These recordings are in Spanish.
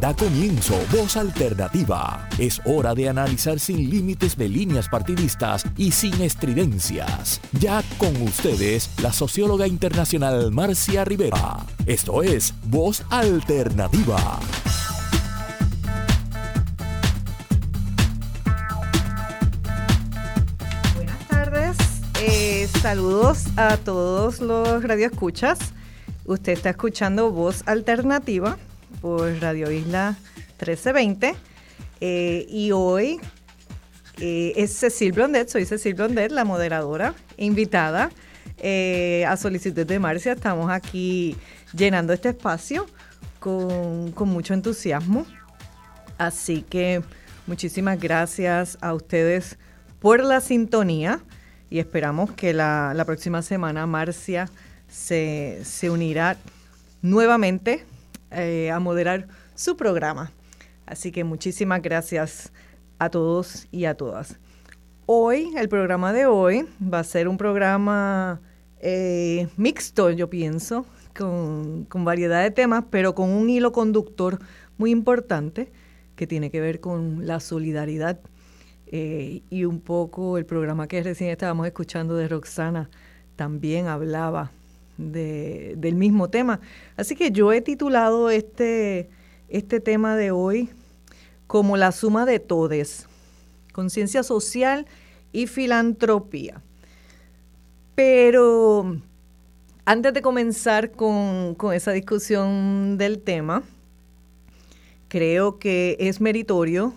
Da comienzo Voz Alternativa. Es hora de analizar sin límites de líneas partidistas y sin estridencias. Ya con ustedes, la socióloga internacional Marcia Rivera. Esto es Voz Alternativa. Buenas tardes. Eh, saludos a todos los radioescuchas. Usted está escuchando Voz Alternativa por Radio Isla 1320. Eh, y hoy eh, es Cecil Blondet, soy Cecil Blondet, la moderadora invitada eh, a solicitud de Marcia. Estamos aquí llenando este espacio con, con mucho entusiasmo. Así que muchísimas gracias a ustedes por la sintonía y esperamos que la, la próxima semana Marcia se, se unirá nuevamente eh, a moderar su programa. Así que muchísimas gracias a todos y a todas. Hoy, el programa de hoy va a ser un programa eh, mixto, yo pienso, con, con variedad de temas, pero con un hilo conductor muy importante que tiene que ver con la solidaridad eh, y un poco el programa que recién estábamos escuchando de Roxana también hablaba de, del mismo tema. Así que yo he titulado este, este tema de hoy como la suma de todes, conciencia social y filantropía. Pero antes de comenzar con, con esa discusión del tema, creo que es meritorio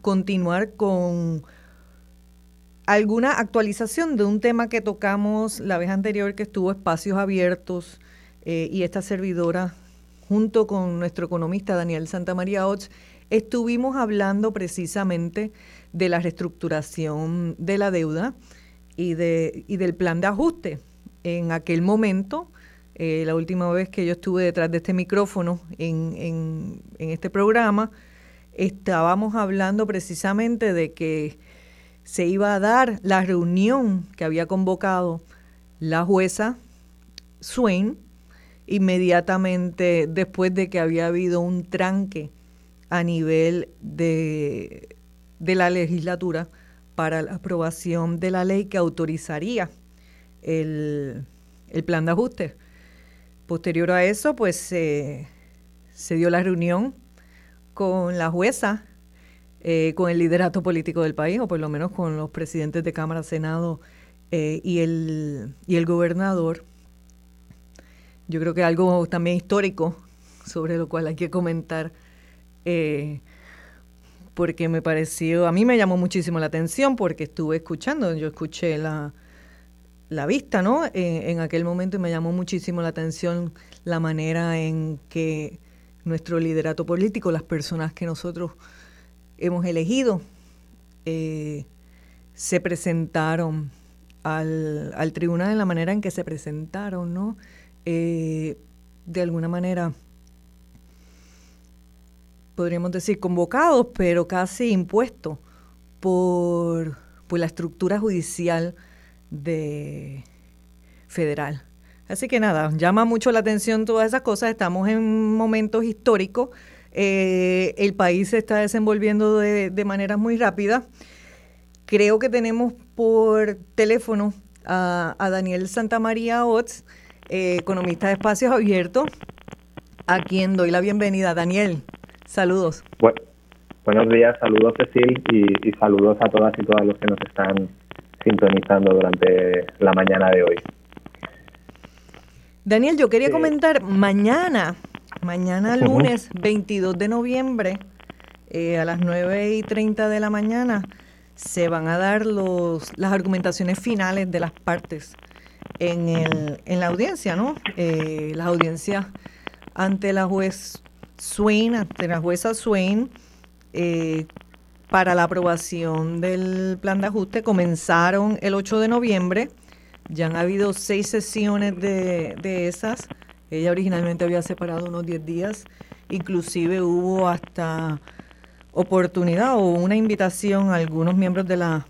continuar con alguna actualización de un tema que tocamos la vez anterior que estuvo espacios abiertos eh, y esta servidora junto con nuestro economista Daniel Santamaría Ots estuvimos hablando precisamente de la reestructuración de la deuda y, de, y del plan de ajuste. En aquel momento, eh, la última vez que yo estuve detrás de este micrófono en, en, en este programa, estábamos hablando precisamente de que se iba a dar la reunión que había convocado la jueza Swain inmediatamente después de que había habido un tranque a nivel de, de la legislatura para la aprobación de la ley que autorizaría el, el plan de ajuste. Posterior a eso, pues se dio la reunión con la jueza eh, con el liderato político del país, o por lo menos con los presidentes de Cámara, Senado eh, y, el, y el gobernador. Yo creo que algo también histórico sobre lo cual hay que comentar, eh, porque me pareció, a mí me llamó muchísimo la atención porque estuve escuchando, yo escuché la, la vista, ¿no? en aquel momento me llamó muchísimo la atención la manera en que nuestro liderato político, las personas que nosotros hemos elegido eh, se presentaron al, al, tribunal en la manera en que se presentaron, ¿no? Eh, de alguna manera, podríamos decir, convocados, pero casi impuestos por, por la estructura judicial de federal. Así que nada, llama mucho la atención todas esas cosas. Estamos en momentos históricos eh, el país se está desenvolviendo de, de manera muy rápida. Creo que tenemos por teléfono a, a Daniel Santamaría Ots, eh, economista de Espacios Abiertos, a quien doy la bienvenida. Daniel, saludos. Bueno, buenos días, saludos Cecil y, y saludos a todas y todos los que nos están sintonizando durante la mañana de hoy. Daniel, yo quería sí. comentar, mañana Mañana lunes 22 de noviembre eh, a las 9 y 30 de la mañana se van a dar los, las argumentaciones finales de las partes en, el, en la audiencia, ¿no? Eh, las audiencias ante la juez Swain, ante la jueza Swain, eh, para la aprobación del plan de ajuste comenzaron el 8 de noviembre. Ya han habido seis sesiones de, de esas ella originalmente había separado unos 10 días, inclusive hubo hasta oportunidad o una invitación a algunos miembros de la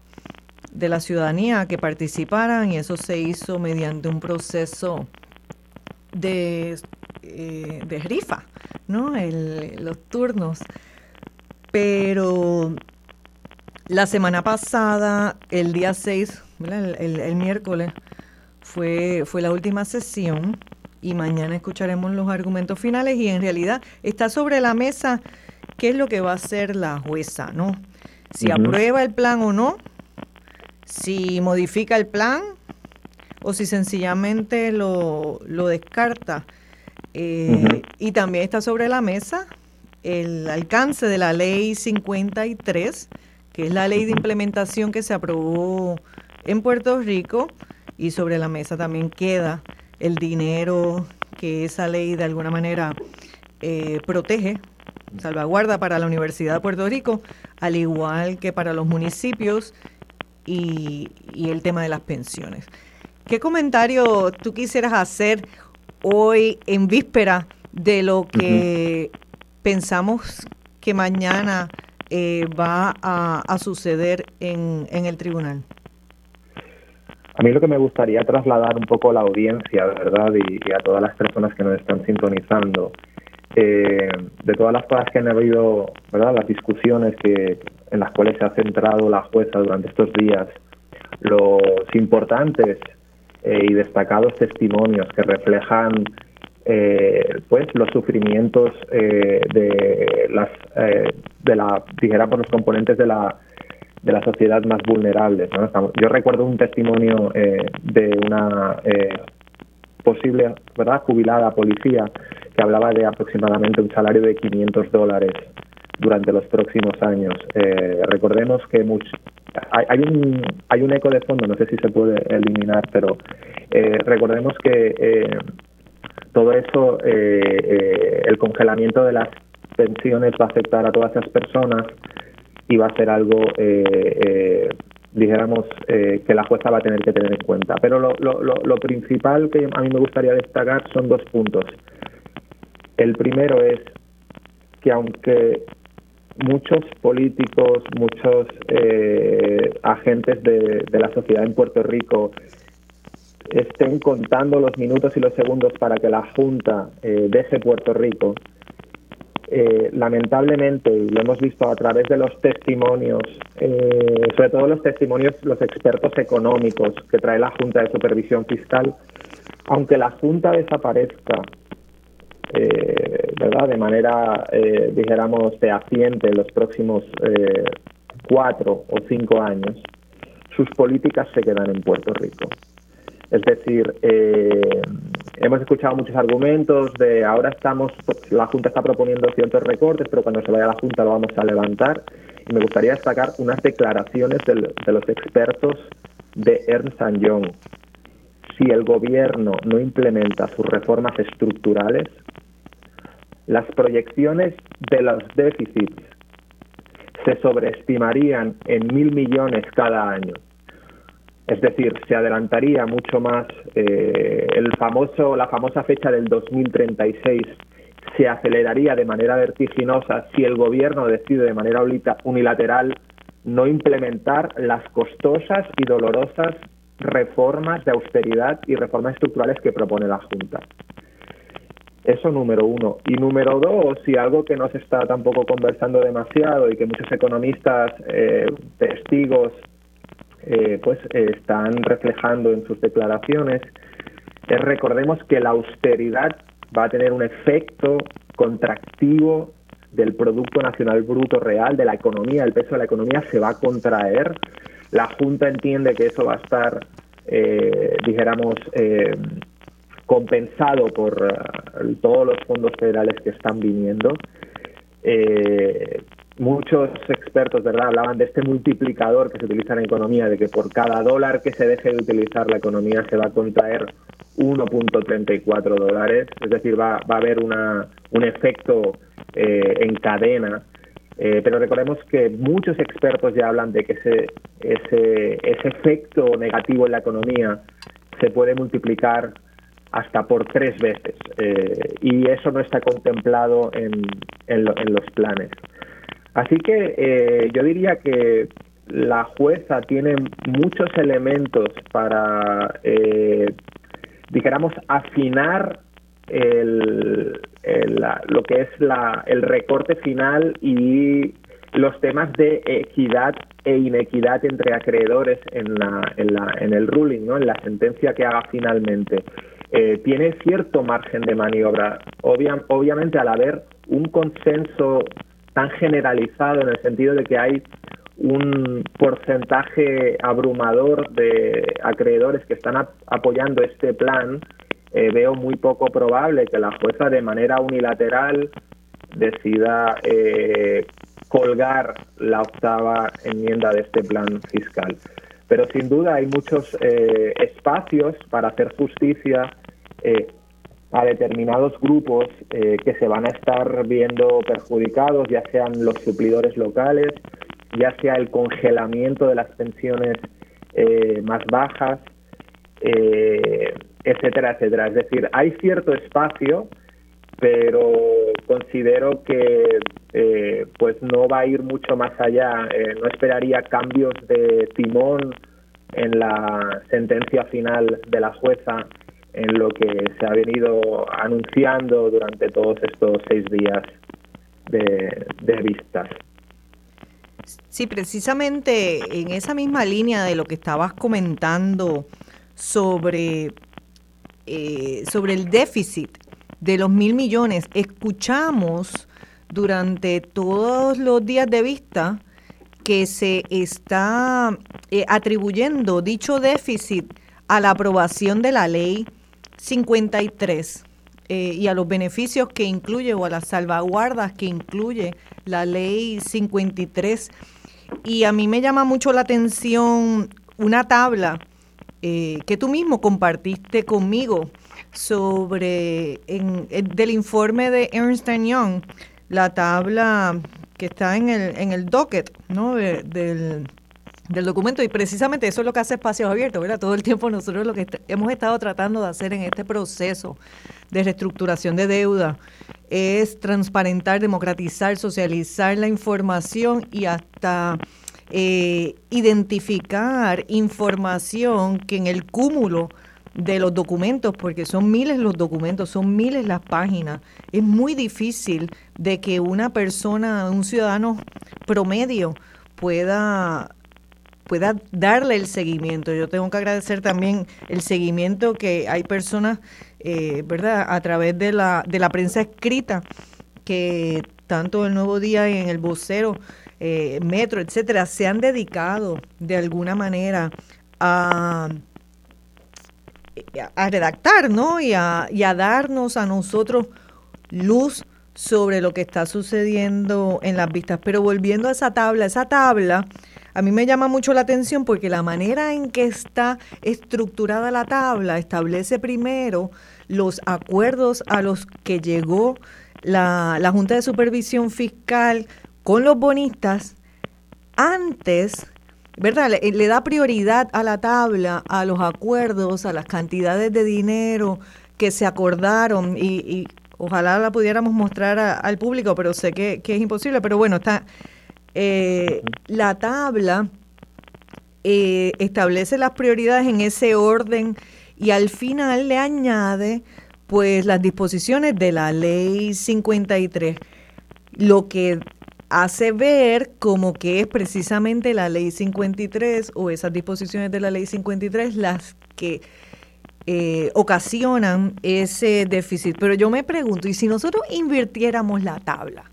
de la ciudadanía a que participaran y eso se hizo mediante un proceso de eh, de ¿no? los turnos. Pero la semana pasada, el día 6, el, miércoles, fue, fue la última sesión y mañana escucharemos los argumentos finales y en realidad está sobre la mesa qué es lo que va a hacer la jueza, ¿no? Si aprueba el plan o no, si modifica el plan o si sencillamente lo, lo descarta. Eh, y también está sobre la mesa el alcance de la ley 53, que es la ley de implementación que se aprobó en Puerto Rico, y sobre la mesa también queda el dinero que esa ley de alguna manera eh, protege, salvaguarda para la Universidad de Puerto Rico, al igual que para los municipios y, el tema de las pensiones. ¿Qué comentario tú quisieras hacer hoy en víspera de lo que pensamos que mañana eh, va a, suceder en el tribunal? A mí lo que me gustaría trasladar un poco a la audiencia, ¿verdad? Y, a todas las personas que nos están sintonizando, eh, de todas las cosas que han habido, ¿verdad? Las discusiones que en las cuales se ha centrado la jueza durante estos días, los importantes eh, y destacados testimonios que reflejan eh, pues los sufrimientos de las de la dijéramos los componentes de la de la sociedad más vulnerables. Yo recuerdo un testimonio eh, de una eh, posible verdad jubilada policía que hablaba de aproximadamente un salario de 500 dólares durante los próximos años. Eh, recordemos que hay, hay, un, hay un eco de fondo, no sé si se puede eliminar, pero recordemos que todo eso, el congelamiento de las pensiones va a afectar a todas esas personas y va a ser algo, eh, eh, dijéramos, eh, que la jueza va a tener que tener en cuenta. Pero lo, lo, lo, principal que a mí me gustaría destacar son dos puntos. El primero es que aunque muchos políticos, muchos agentes de, de, la sociedad en Puerto Rico estén contando los minutos y los segundos para que la Junta deje Puerto Rico, eh, lamentablemente, y lo hemos visto a través de los testimonios, eh, sobre todo los testimonios, los expertos económicos que trae la Junta de Supervisión Fiscal, aunque la Junta desaparezca, eh, ¿verdad? De manera, dijéramos, fehaciente en los próximos cuatro o cinco años, sus políticas se quedan en Puerto Rico. Es decir, eh, hemos escuchado muchos argumentos de ahora estamos, la Junta está proponiendo ciertos recortes, pero cuando se vaya la Junta lo vamos a levantar. Y me gustaría destacar unas declaraciones de los expertos de Ernst Young. Si el gobierno no implementa sus reformas estructurales, las proyecciones de los déficits se sobreestimarían en mil millones cada año. Es decir, se adelantaría mucho más eh, el famoso, la famosa fecha del 2036 se aceleraría de manera vertiginosa si el gobierno decide de manera unilateral no implementar las costosas y dolorosas reformas de austeridad y reformas estructurales que propone la Junta. Eso número uno. Y número dos, y algo que no se está tampoco conversando demasiado y que muchos economistas, eh, testigos eh, pues están reflejando en sus declaraciones es recordemos que la austeridad va a tener un efecto contractivo del Producto Nacional Bruto real, de la economía, el peso de la economía se va a contraer. La Junta entiende que eso va a estar, eh, dijéramos, eh, compensado por todos los fondos federales que están viniendo. Eh, muchos expertos verdad hablaban de este multiplicador que se utiliza en economía, de que por cada dólar que se deje de utilizar la economía se va a contraer 1.34 dólares, es decir, va, va a haber una, un efecto eh, en cadena. Eh, pero recordemos que muchos expertos ya hablan de que ese, ese, efecto negativo en la economía se puede multiplicar hasta por tres veces eh, y eso no está contemplado en los planes. Así que eh, yo diría que la jueza tiene muchos elementos para, eh, dijéramos, afinar el, lo que es la, el recorte final y los temas de equidad e inequidad entre acreedores en, la, en, la, en el ruling, ¿no? en la sentencia que haga finalmente. Eh, tiene cierto margen de maniobra. obviamente, al haber un consenso tan generalizado en el sentido de que hay un porcentaje abrumador de acreedores que están apoyando este plan, eh, veo muy poco probable que la jueza de manera unilateral decida eh, colgar la octava enmienda de este plan fiscal. Pero sin duda hay muchos eh, espacios para hacer justicia a determinados grupos que se van a estar viendo perjudicados, ya sean los suplidores locales, ya sea el congelamiento de las pensiones más bajas, eh, etcétera, etcétera. Es decir, hay cierto espacio, pero considero que eh, pues no va a ir mucho más allá. Eh, no esperaría cambios de timón en la sentencia final de la jueza en lo que se ha venido anunciando durante todos estos seis días de, vistas. Sí, precisamente en esa misma línea de lo que estabas comentando sobre eh, sobre el déficit de los mil millones, escuchamos durante todos los días de vista que se está eh, atribuyendo dicho déficit a la aprobación de la ley 53 eh, y a los beneficios que incluye o a las salvaguardas que incluye la ley 53. Y a mí me llama mucho la atención una tabla eh, que tú mismo compartiste conmigo sobre en, del informe de Ernst Young, la tabla que está en el, en el docket ¿no? del, del documento y precisamente eso es lo que hace espacios abiertos, ¿verdad? Todo el tiempo nosotros lo que hemos estado tratando de hacer en este proceso de reestructuración de deuda es transparentar, democratizar, socializar la información y hasta eh, identificar información que en el cúmulo de los documentos, porque son miles los documentos, son miles las páginas, es muy difícil de que una persona, un ciudadano promedio pueda pueda darle el seguimiento. Yo tengo que agradecer también el seguimiento que hay personas, eh, ¿verdad?, a través de la, de la prensa escrita, que tanto el Nuevo Día y en el vocero eh, Metro, etcétera, se han dedicado de alguna manera a, a redactar, ¿no? Y a, y a darnos a nosotros luz sobre lo que está sucediendo en las vistas. Pero volviendo a esa tabla, esa tabla a mí me llama mucho la atención porque la manera en que está estructurada la tabla establece primero los acuerdos a los que llegó la, la Junta de Supervisión Fiscal con los bonistas antes, ¿verdad? Le, da prioridad a la tabla, a los acuerdos, a las cantidades de dinero que se acordaron y, ojalá la pudiéramos mostrar al público, pero sé que, es imposible. Pero bueno, está eh, la tabla eh, establece las prioridades en ese orden y al final le añade pues las disposiciones de la ley 53, lo que hace ver como que es precisamente la ley 53 o esas disposiciones de la ley 53 las que eh, ocasionan ese déficit. Pero yo me pregunto, ¿y si nosotros invirtiéramos la tabla?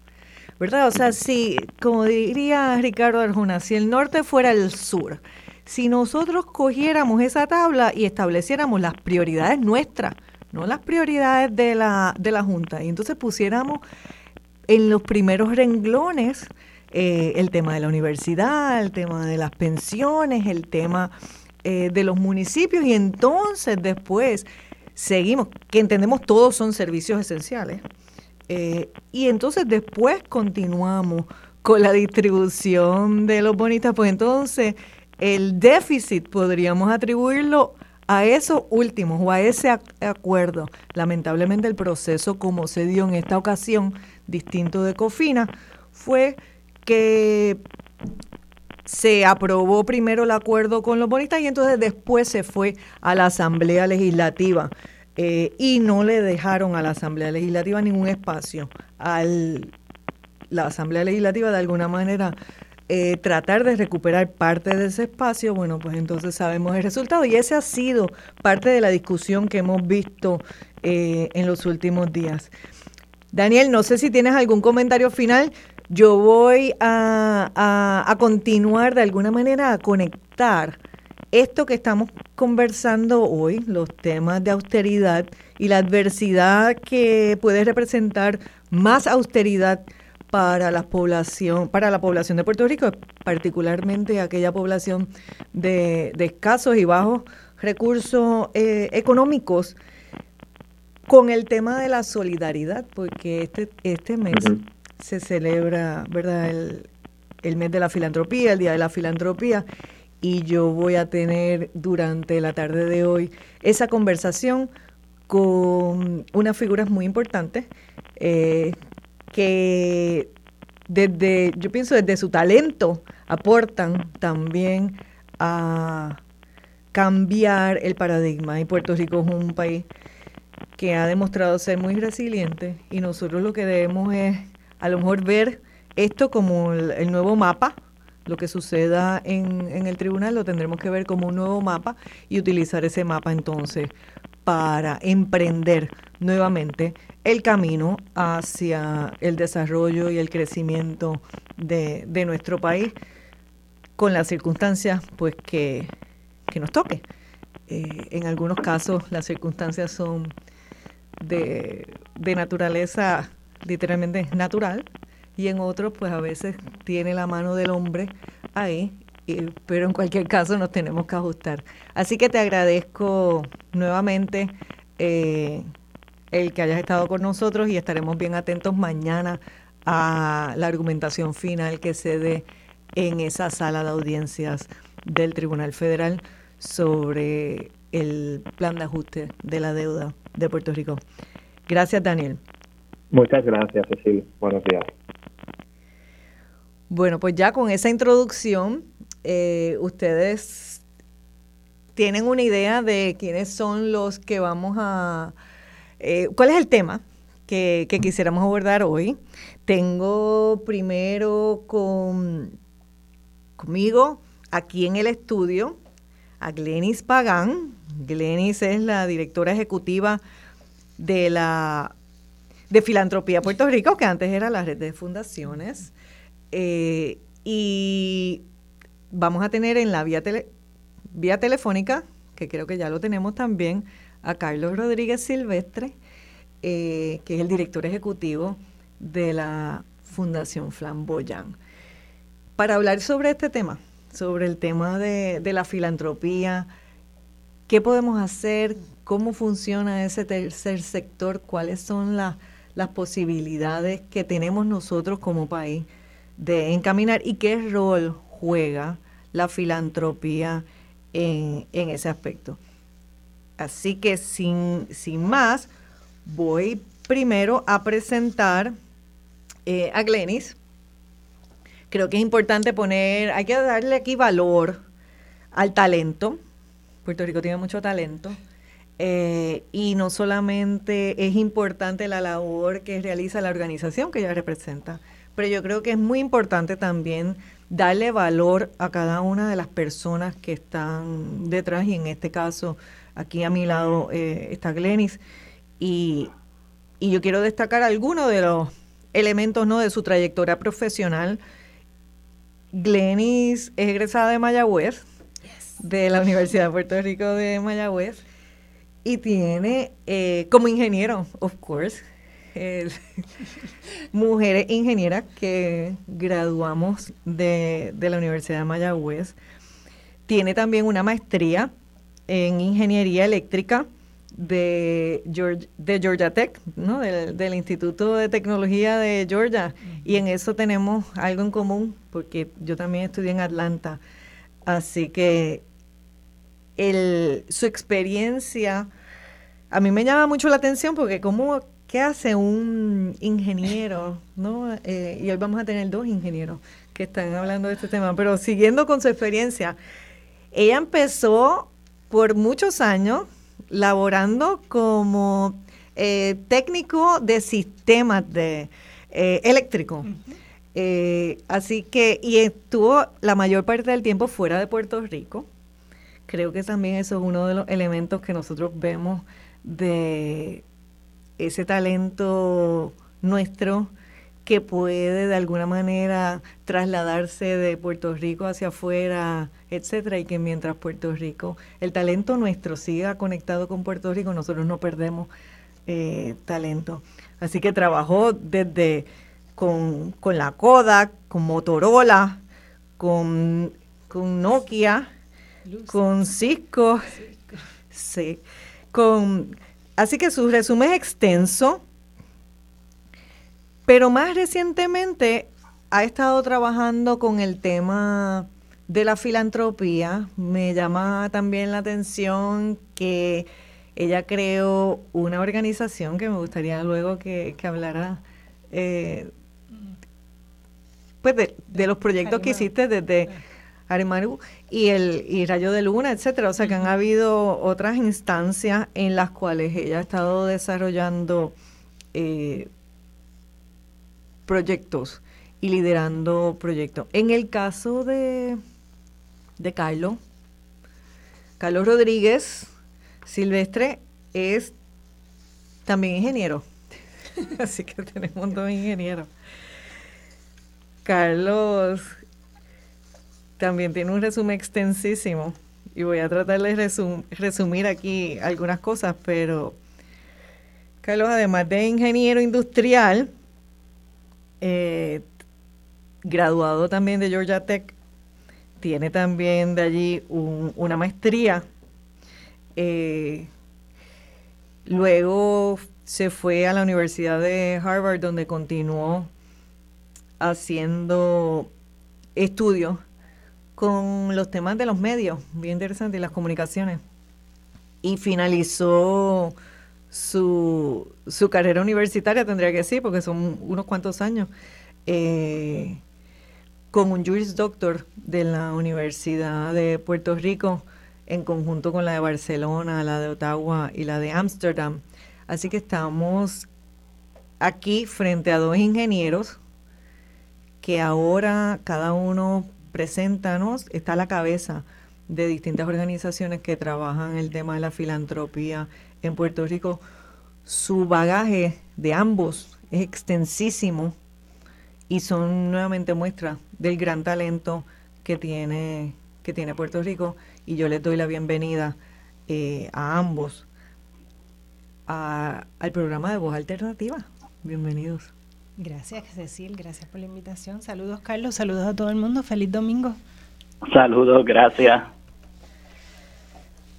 ¿Verdad? O sea, si, como diría Ricardo Arjuna, si el norte fuera el sur, si nosotros cogiéramos esa tabla y estableciéramos las prioridades nuestras, no las prioridades de la, de la Junta, y entonces pusiéramos en los primeros renglones eh, el tema de la universidad, el tema de las pensiones, el tema eh, de los municipios y entonces después seguimos, que entendemos todos son servicios esenciales, eh, y entonces después continuamos con la distribución de los bonitas, pues entonces el déficit podríamos atribuirlo a esos últimos o a ese acuerdo. Lamentablemente el proceso como se dio en esta ocasión distinto de COFINA, fue que se aprobó primero el acuerdo con los bonistas y entonces después se fue a la Asamblea Legislativa. Eh, y no le dejaron a la Asamblea Legislativa ningún espacio. Al, la Asamblea Legislativa de alguna manera eh, tratar de recuperar parte de ese espacio, bueno, pues entonces sabemos el resultado. Y ese ha sido parte de la discusión que hemos visto eh, en los últimos días. Daniel, no sé si tienes algún comentario final. Yo voy a, a continuar de alguna manera a conectar esto que estamos conversando hoy, los temas de austeridad y la adversidad que puede representar más austeridad para la población, para la población de Puerto Rico, particularmente aquella población de, escasos y bajos recursos eh, económicos, con el tema de la solidaridad, porque este, este mes se celebra, ¿verdad? El, el mes de la filantropía, el Día de la Filantropía, y yo voy a tener durante la tarde de hoy esa conversación con unas figuras muy importantes eh, que desde, yo pienso desde su talento aportan también a cambiar el paradigma. Y Puerto Rico es un país que ha demostrado ser muy resiliente y nosotros lo que debemos es a lo mejor ver esto como el, nuevo mapa, lo que suceda en, el tribunal lo tendremos que ver como un nuevo mapa y utilizar ese mapa entonces para emprender nuevamente el camino hacia el desarrollo y el crecimiento de, nuestro país con las circunstancias pues que, nos toque. Eh, en algunos casos las circunstancias son de, naturaleza literalmente natural y en otros pues a veces tiene la mano del hombre ahí pero en cualquier caso nos tenemos que ajustar. Así que te agradezco nuevamente eh, el que hayas estado con nosotros y estaremos bien atentos mañana a la argumentación final que se dé en esa sala de audiencias del Tribunal Federal sobre el plan de ajuste de la deuda de Puerto Rico. Gracias, Daniel. Muchas gracias, Cecilia. Buenos días. Bueno, pues ya con esa introducción, eh, ustedes tienen una idea de quiénes son los que vamos a eh, ¿Cuál es el tema que, quisiéramos abordar hoy? Tengo primero con, conmigo aquí en el estudio a Glenis Pagán. Glenis es la directora ejecutiva de la de Filantropía Puerto Rico, que antes era la red de fundaciones. Eh, y vamos a tener en la vía, vía telefónica, que creo que ya lo tenemos también, a Carlos Rodríguez Silvestre, eh, que es el director ejecutivo de la Fundación Flamboyán, para hablar sobre este tema, sobre el tema de, la filantropía, qué podemos hacer, cómo funciona ese tercer sector, cuáles son las posibilidades que tenemos nosotros como país de encaminar y qué rol juega la filantropía en ese aspecto. Así que sin, más, voy primero a presentar eh, a Glenis. Creo que es importante poner, hay que darle aquí valor al talento. Puerto Rico tiene mucho talento. Eh, y no solamente es importante la labor que realiza la organización que ella representa, pero yo creo que es muy importante también darle valor a cada una de las personas que están detrás y en este caso Aquí a mi lado eh, está Glenis y, yo quiero destacar algunos de los elementos ¿no? de su trayectoria profesional. Glenis es egresada de Mayagüez, de la Universidad de Puerto Rico de Mayagüez, y tiene eh, como ingeniero, of course, mujeres ingenieras que graduamos de, de la Universidad de Mayagüez. Tiene también una maestría en ingeniería eléctrica de, de Georgia Tech, ¿no? del, Instituto de Tecnología de Georgia. Y en eso tenemos algo en común, porque yo también estudié en Atlanta. Así que el, su experiencia a mí me llama mucho la atención porque cómo, ¿qué hace un ingeniero? ¿no? Eh, y hoy vamos a tener dos ingenieros que están hablando de este tema, pero siguiendo con su experiencia, ella empezó por muchos años laborando como eh, técnico de sistemas de eh, eléctrico. Así que, y estuvo la mayor parte del tiempo fuera de Puerto Rico. Creo que también eso es uno de los elementos que nosotros vemos de ese talento nuestro que puede de alguna manera trasladarse de Puerto Rico hacia afuera, etcétera, y que mientras Puerto Rico, el talento nuestro siga conectado con Puerto Rico, nosotros no perdemos eh, talento. Así que trabajó desde con, la Kodak, con Motorola, con, con Nokia, con Cisco, sí, con, así que su resumen es extenso pero más recientemente ha estado trabajando con el tema de la filantropía. Me llama también la atención que ella creó una organización que me gustaría luego que, hablara eh, pues de, los proyectos que hiciste desde Aremaru y el y Rayo de Luna, etcétera. O sea que han habido otras instancias en las cuales ella ha estado desarrollando eh, proyectos y liderando proyectos. En el caso de, de Carlos, Carlos Rodríguez Silvestre es también ingeniero. Así que tenemos dos ingenieros. Carlos también tiene un resumen extensísimo y voy a tratar de resumir aquí algunas cosas, pero Carlos, además de ingeniero industrial, eh, graduado también de Georgia Tech, tiene también de allí una maestría. Eh, luego se fue a la Universidad de Harvard donde continuó haciendo estudios con los temas de los medios, bien interesante, y las comunicaciones. Y finalizó su, su carrera universitaria, tendría que decir, porque son unos cuantos años, eh, con un Juris Doctor de la Universidad de Puerto Rico, en conjunto con la de Barcelona, la de Ottawa y la de Ámsterdam. Así que estamos aquí frente a dos ingenieros que ahora cada uno preséntanos, está a la cabeza de distintas organizaciones que trabajan el tema de la filantropía en Puerto Rico, su bagaje de ambos es extensísimo y son nuevamente muestras del gran talento que tiene, que tiene Puerto Rico y yo les doy la bienvenida eh, a ambos al programa de Voz Alternativa. Bienvenidos. Gracias, Cecil. Gracias por la invitación. Saludos, Carlos. Saludos a todo el mundo. Feliz domingo. Saludos, gracias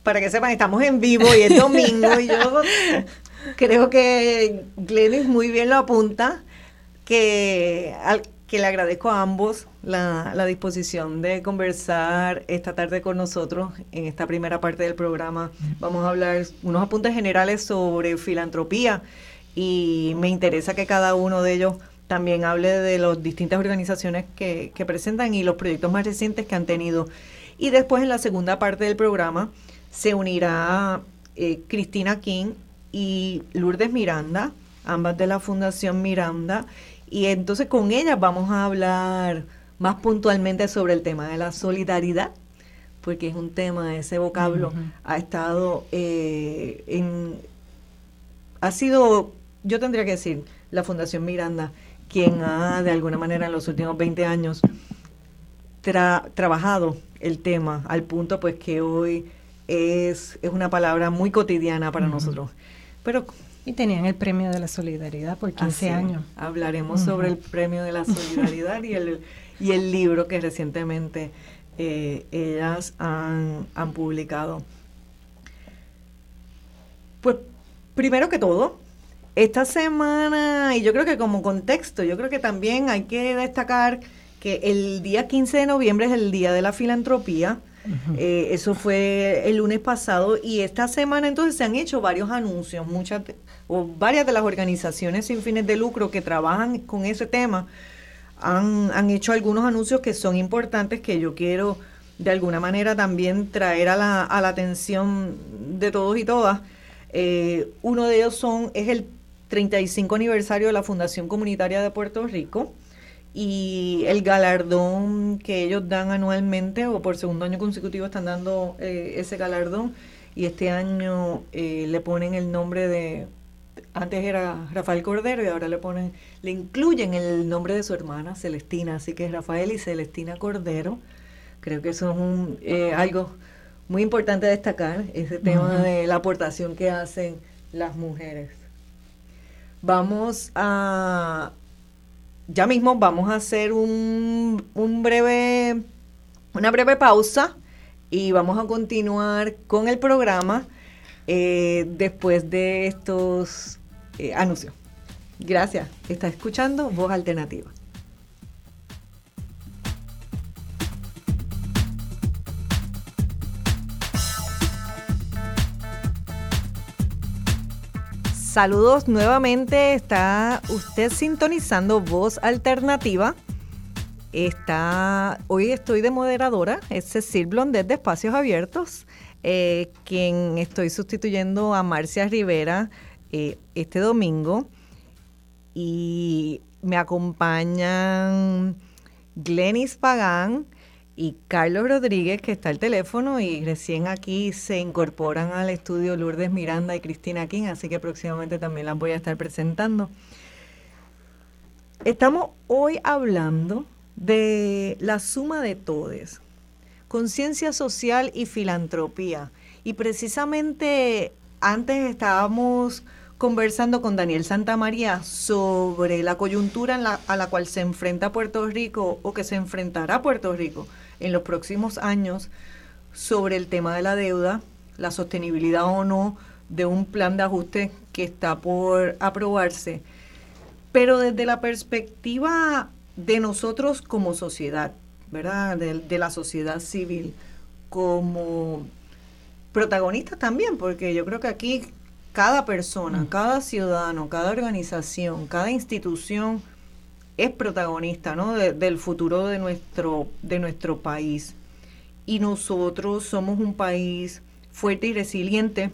para que sepan, estamos en vivo y es domingo y yo creo que Glenis muy bien lo apunta, que, que le agradezco a ambos la, la, disposición de conversar esta tarde con nosotros en esta primera parte del programa. Vamos a hablar unos apuntes generales sobre filantropía y me interesa que cada uno de ellos también hable de las distintas organizaciones que, que presentan y los proyectos más recientes que han tenido. Y después en la segunda parte del programa se unirá eh, Cristina King y Lourdes Miranda, ambas de la Fundación Miranda, y entonces con ellas vamos a hablar más puntualmente sobre el tema de la solidaridad, porque es un tema, ese vocablo ha estado eh, en, ha sido, yo tendría que decir, la Fundación Miranda, quien ha de alguna manera en los últimos 20 años trabajado el tema al punto pues que hoy es, es una palabra muy cotidiana para nosotros. Pero y tenían el premio de la solidaridad por 15 años. Hablaremos sobre el premio de la solidaridad y el, y el libro que recientemente eh, ellas han, han publicado. Pues primero que todo, esta semana, y yo creo que como contexto, yo creo que también hay que destacar que el día 15 de noviembre es el Día de la Filantropía eh, eso fue el lunes pasado y esta semana entonces se han hecho varios anuncios, muchas o varias de las organizaciones sin fines de lucro que trabajan con ese tema han, han hecho algunos anuncios que son importantes que yo quiero de alguna manera también traer a la, a la atención de todos y todas. Eh, uno de ellos son, es el 35 aniversario de la Fundación Comunitaria de Puerto Rico y el galardón que ellos dan anualmente o por segundo año consecutivo están dando eh, ese galardón y este año eh, le ponen el nombre de antes era Rafael Cordero y ahora le ponen le incluyen el nombre de su hermana Celestina así que es Rafael y Celestina Cordero. Creo que eso es un, eh, algo muy importante destacar ese tema de la aportación que hacen las mujeres vamos a ya mismo vamos a hacer un, un breve, una breve pausa y vamos a continuar con el programa eh, después de estos eh, anuncios. Gracias. Está escuchando Voz Alternativa. Saludos nuevamente, está usted sintonizando Voz Alternativa. Está, hoy estoy de moderadora, es Cecil Blondet de Espacios Abiertos, eh, quien estoy sustituyendo a Marcia Rivera eh, este domingo. Y me acompañan Glenis Pagán, y Carlos Rodríguez, que está al teléfono y recién aquí se incorporan al estudio Lourdes Miranda y Cristina King, así que próximamente también las voy a estar presentando. Estamos hoy hablando de la suma de todes, conciencia social y filantropía. Y precisamente antes estábamos conversando con Daniel Santamaría sobre la coyuntura a la cual se enfrenta Puerto Rico o que se enfrentará Puerto Rico en los próximos años sobre el tema de la deuda, la sostenibilidad o no de un plan de ajuste que está por aprobarse, pero desde la perspectiva de nosotros como sociedad, ¿verdad? De, la sociedad civil, como protagonistas también, porque yo creo que aquí cada persona, mm. cada ciudadano, cada organización, cada institución es protagonista ¿no? del futuro de nuestro, de nuestro país. Y nosotros somos un país fuerte y resiliente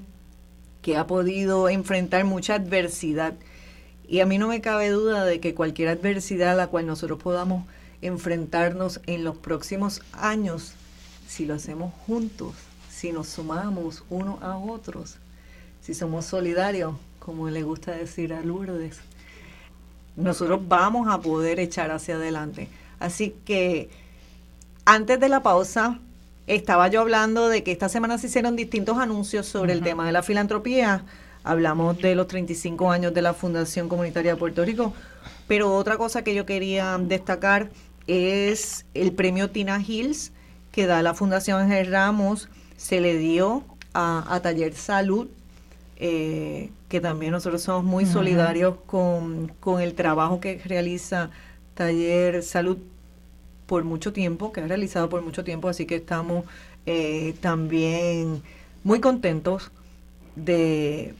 que ha podido enfrentar mucha adversidad. Y a mí no me cabe duda de que cualquier adversidad a la cual nosotros podamos enfrentarnos en los próximos años, si lo hacemos juntos, si nos sumamos unos a otros, si somos solidarios, como le gusta decir a Lourdes, nosotros vamos a poder echar hacia adelante. Así que antes de la pausa, estaba yo hablando de que esta semana se hicieron distintos anuncios sobre el tema de la filantropía. Hablamos de los 35 años de la Fundación Comunitaria de Puerto Rico, pero otra cosa que yo quería destacar es el premio Tina Hills que da la Fundación Ángel Ramos, se le dio a, Taller Salud, eh, que también nosotros somos muy solidarios con, el trabajo que realiza Taller Salud por mucho tiempo, que ha realizado por mucho tiempo, así que estamos eh, también muy contentos de,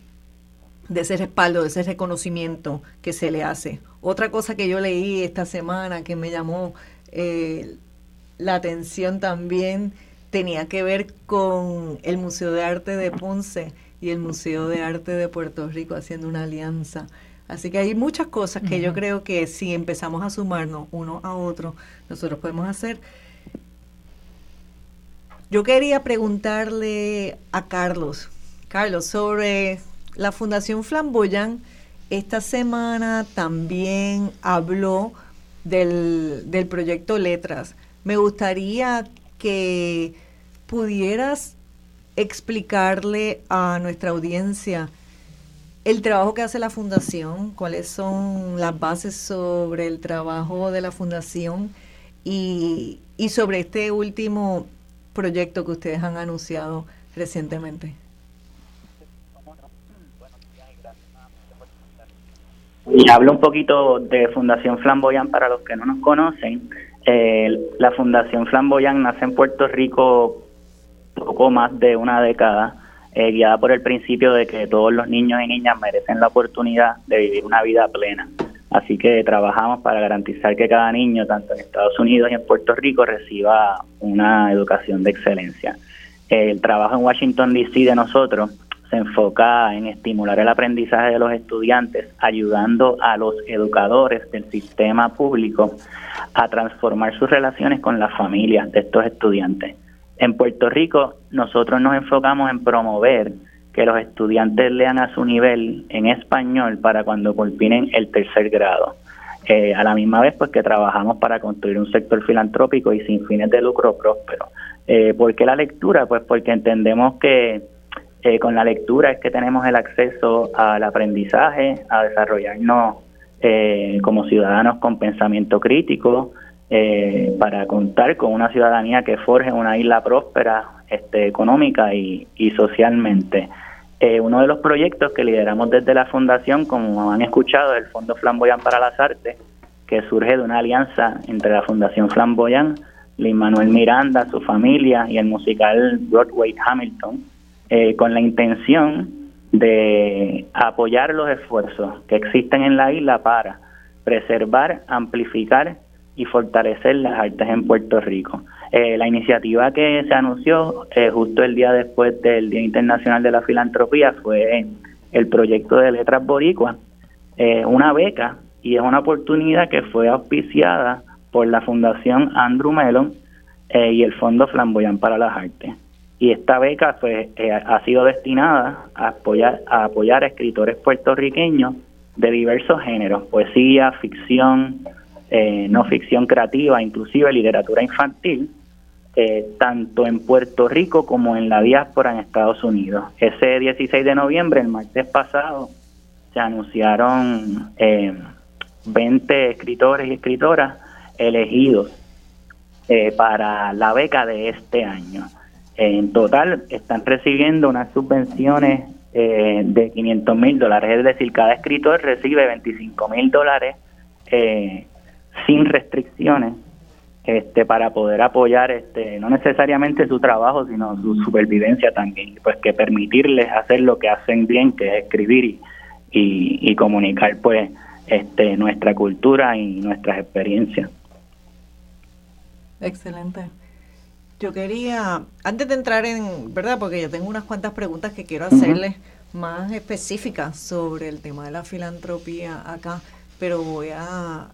de ese respaldo, de ese reconocimiento que se le hace. Otra cosa que yo leí esta semana que me llamó eh, la atención también tenía que ver con el Museo de Arte de Ponce y el Museo de Arte de Puerto Rico haciendo una alianza. Así que hay muchas cosas que yo creo que si empezamos a sumarnos uno a otro, nosotros podemos hacer. Yo quería preguntarle a Carlos, Carlos, sobre la Fundación Flamboyán. Esta semana también habló del, del proyecto Letras. Me gustaría que pudieras explicarle a nuestra audiencia el trabajo que hace la fundación, cuáles son las bases sobre el trabajo de la fundación y, sobre este último proyecto que ustedes han anunciado recientemente. Y hablo un poquito de Fundación Flamboyán para los que no nos conocen. Eh, la Fundación Flamboyán nace en Puerto Rico poco más de una década, eh, guiada por el principio de que todos los niños y niñas merecen la oportunidad de vivir una vida plena. Así que trabajamos para garantizar que cada niño, tanto en Estados Unidos y en Puerto Rico, reciba una educación de excelencia. El trabajo en Washington, D.C. de nosotros se enfoca en estimular el aprendizaje de los estudiantes, ayudando a los educadores del sistema público a transformar sus relaciones con las familias de estos estudiantes. En Puerto Rico nosotros nos enfocamos en promover que los estudiantes lean a su nivel en español para cuando culminen el tercer grado. Eh, a la misma vez pues que trabajamos para construir un sector filantrópico y sin fines de lucro próspero. Eh, ¿Por qué la lectura? Pues porque entendemos que eh, con la lectura es que tenemos el acceso al aprendizaje, a desarrollarnos eh, como ciudadanos con pensamiento crítico, eh, para contar con una ciudadanía que forje una isla próspera este, económica y, socialmente. uno de los proyectos que lideramos desde la Fundación, como han escuchado, es el Fondo Flamboyán para las Artes, que surge de una alianza entre la Fundación Flamboyán, Lin Manuel Miranda, su familia y el musical Broadway Hamilton, eh, con la intención de apoyar los esfuerzos que existen en la isla para preservar, amplificar y fortalecer las artes en Puerto Rico. Eh, la iniciativa que se anunció eh, justo el día después del Día Internacional de la Filantropía fue el proyecto de Letras Boricua, una beca y es una oportunidad que fue auspiciada por la Fundación Andrew Mellon y el Fondo Flamboyán para las Artes y esta beca pues eh, ha sido destinada apoyar a apoyar a escritores puertorriqueños de diversos géneros poesía ficción eh, no ficción creativa inclusive literatura infantil eh, tanto en Puerto Rico como en la diáspora en Estados Unidos. Ese 16 de noviembre el martes pasado se anunciaron 20 escritores y escritoras elegidos para la beca de este año. En total están recibiendo unas subvenciones eh, de 500 mil dólares, es decir, cada escritor recibe 25 mil dólares eh, sin restricciones este, para poder apoyar este, no necesariamente su trabajo, sino su supervivencia también, pues que permitirles hacer lo que hacen bien, que es escribir y, y, y comunicar pues este, nuestra cultura y nuestras experiencias. Excelente. Yo quería, antes de entrar en, ¿verdad? Porque yo tengo unas cuantas preguntas que quiero hacerles más específicas sobre el tema de la filantropía acá, pero voy a,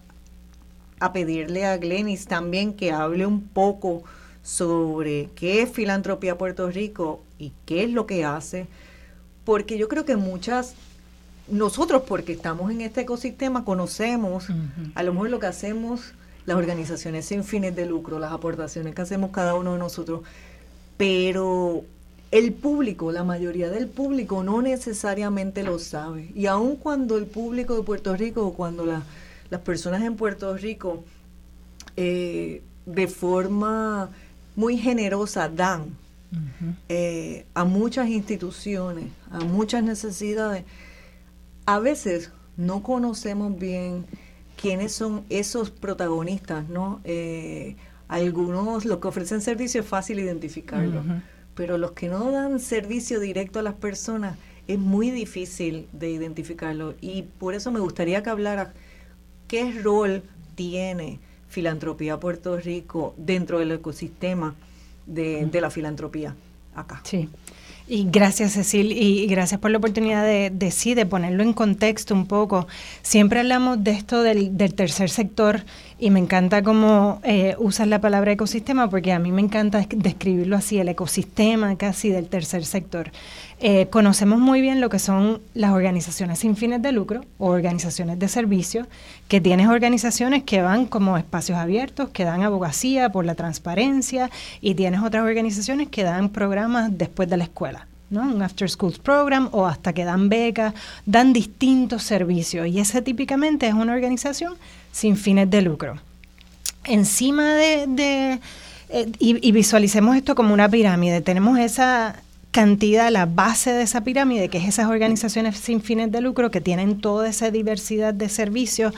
a pedirle a Glenis también que hable un poco sobre qué es Filantropía Puerto Rico y qué es lo que hace, porque yo creo que muchas, nosotros porque estamos en este ecosistema, conocemos a lo mejor lo que hacemos las organizaciones sin fines de lucro, las aportaciones que hacemos cada uno de nosotros, pero el público, la mayoría del público no necesariamente lo sabe. Y aun cuando el público de Puerto Rico o cuando las personas en Puerto Rico eh, de forma muy generosa dan eh, a muchas instituciones, a muchas necesidades, a veces no conocemos bien quiénes son esos protagonistas, ¿no? Eh, algunos, los que ofrecen servicio es fácil identificarlos, pero los que no dan servicio directo a las personas es muy difícil de identificarlo. Y por eso me gustaría que hablara qué rol tiene Filantropía Puerto Rico dentro del ecosistema de, la filantropía acá. Sí. Y gracias, Cecil, y, gracias por la oportunidad de, de, sí, de ponerlo en contexto un poco. Siempre hablamos de esto del, del tercer sector y me encanta cómo eh, usas la palabra ecosistema porque a mí me encanta describirlo así, el ecosistema casi del tercer sector. Eh, conocemos muy bien lo que son las organizaciones sin fines de lucro o organizaciones de servicio, que tienes organizaciones que van como espacios abiertos, que dan abogacía por la transparencia, y tienes otras organizaciones que dan programas después de la escuela. ¿no? un after schools program o hasta que dan becas, dan distintos servicios y ese típicamente es una organización sin fines de lucro. Encima de, eh, y, visualicemos esto como una pirámide, tenemos esa, cantidad, la base de esa pirámide, que es esas organizaciones sin fines de lucro que tienen toda esa diversidad de servicios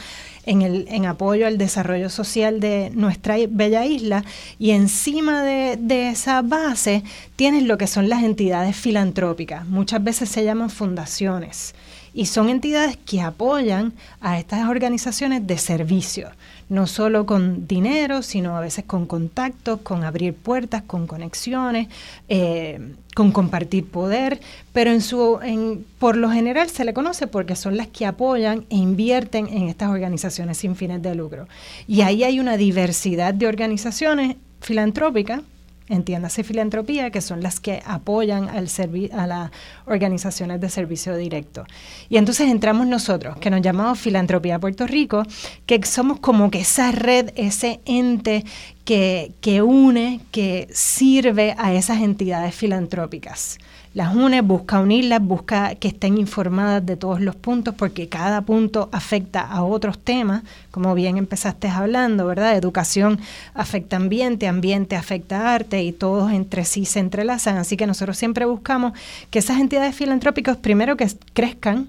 en, el, en apoyo al desarrollo social de nuestra bella isla. Y encima de, de esa base tienes lo que son las entidades filantrópicas. Muchas veces se llaman fundaciones. Y son entidades que apoyan a estas organizaciones de servicio, no solo con dinero, sino a veces con contactos, con abrir puertas, con conexiones, eh, con compartir poder, pero en su, en, por lo general se le conoce porque son las que apoyan e invierten en estas organizaciones sin fines de lucro. Y ahí hay una diversidad de organizaciones filantrópicas entiéndase filantropía, que son las que apoyan al a las organizaciones de servicio directo. Y entonces entramos nosotros, que nos llamamos Filantropía Puerto Rico, que somos como que esa red, ese ente que, que une, que sirve a esas entidades filantrópicas las une, busca unirlas, busca que estén informadas de todos los puntos, porque cada punto afecta a otros temas, como bien empezaste hablando, ¿verdad? Educación afecta ambiente, ambiente afecta arte y todos entre sí se entrelazan. Así que nosotros siempre buscamos que esas entidades filantrópicas, primero que crezcan,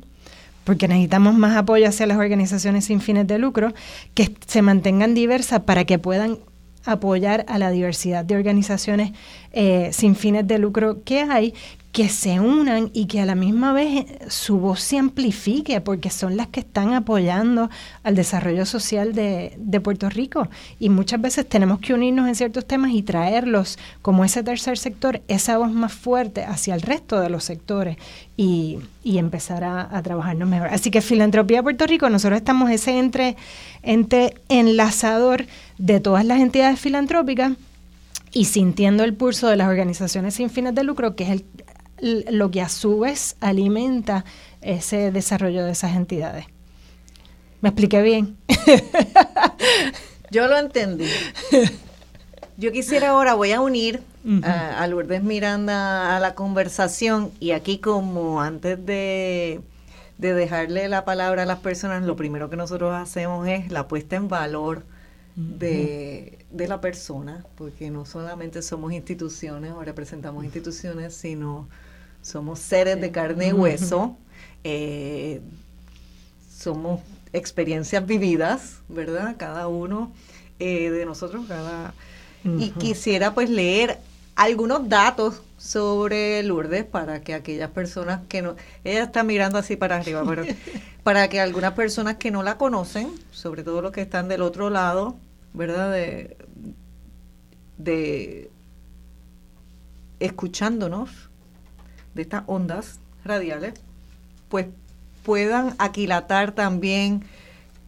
porque necesitamos más apoyo hacia las organizaciones sin fines de lucro, que se mantengan diversas para que puedan apoyar a la diversidad de organizaciones eh, sin fines de lucro que hay, que se unan y que a la misma vez eh, su voz se amplifique, porque son las que están apoyando al desarrollo social de, Puerto Rico. Y muchas veces tenemos que unirnos en ciertos temas y traerlos como ese tercer sector, esa voz más fuerte hacia el resto de los sectores y, empezar a, trabajarnos mejor. Así que Filantropía Puerto Rico, nosotros estamos ese entre, entre enlazador de todas las entidades filantrópicas y sintiendo el pulso de las organizaciones sin fines de lucro, que es el, lo que a su vez alimenta ese desarrollo de esas entidades. ¿Me expliqué bien? Yo lo entendí. Yo quisiera ahora, voy a unir a, Lourdes Miranda a la conversación y aquí como antes de, de, dejarle la palabra a las personas, lo primero que nosotros hacemos es la puesta en valor de, de la persona, porque no solamente somos instituciones o representamos instituciones, sino somos seres de carne y hueso, eh, somos experiencias vividas, ¿verdad? Cada uno eh, de nosotros, cada... Y quisiera pues leer algunos datos sobre Lourdes para que aquellas personas que no, ella está mirando así para arriba, pero para que algunas personas que no la conocen, sobre todo los que están del otro lado, ¿verdad? De, de escuchándonos, de estas ondas radiales, pues puedan aquilatar también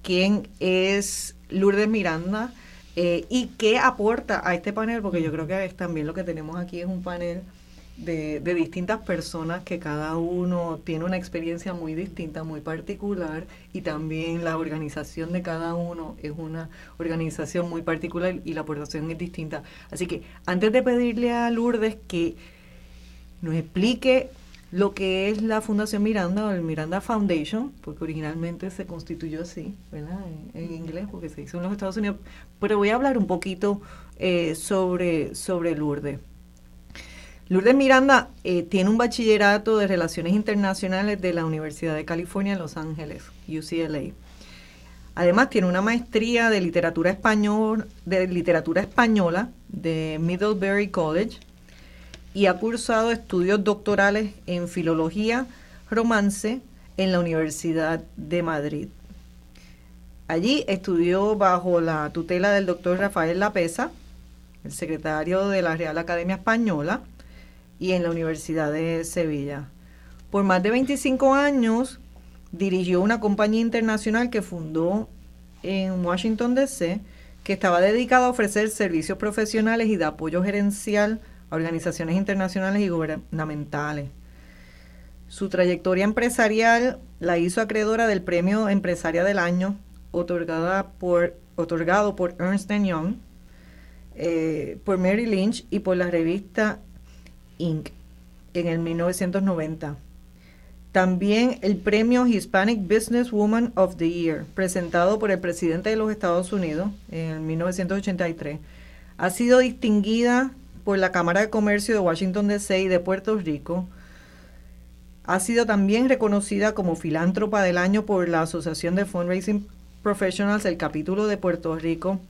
quién es Lourdes Miranda eh, y qué aporta a este panel, porque yo creo que es también lo que tenemos aquí es un panel de, de, distintas personas que cada uno tiene una experiencia muy distinta, muy particular, y también la organización de cada uno es una organización muy particular y la aportación es distinta. Así que antes de pedirle a Lourdes que nos explique lo que es la Fundación Miranda o el Miranda Foundation, porque originalmente se constituyó así, ¿verdad? En, inglés, porque se hizo en los Estados Unidos. Pero voy a hablar un poquito eh, sobre, sobre Lourdes. Lourdes Miranda eh, tiene un bachillerato de Relaciones Internacionales de la Universidad de California en Los Ángeles, UCLA. Además tiene una maestría de literatura español, de literatura española de Middlebury College y ha cursado estudios doctorales en filología romance en la Universidad de Madrid. Allí estudió bajo la tutela del doctor Rafael Lapesa, el secretario de la Real Academia Española, y en la Universidad de Sevilla. Por más de 25 años dirigió una compañía internacional que fundó en Washington, D.C., que estaba dedicada a ofrecer servicios profesionales y de apoyo gerencial organizaciones internacionales y gubernamentales. Su trayectoria empresarial la hizo acreedora del Premio Empresaria del Año, otorgada por, otorgado por Ernst Young, eh, por Mary Lynch y por la revista Inc. en el 1990. También el premio Hispanic Business Woman of the Year, presentado por el presidente de los Estados Unidos en el 1983. Ha sido distinguida por la Cámara de Comercio de Washington DC y de Puerto Rico. Ha sido también reconocida como filántropa del año por la Asociación de Fundraising Professionals, el capítulo de Puerto Rico.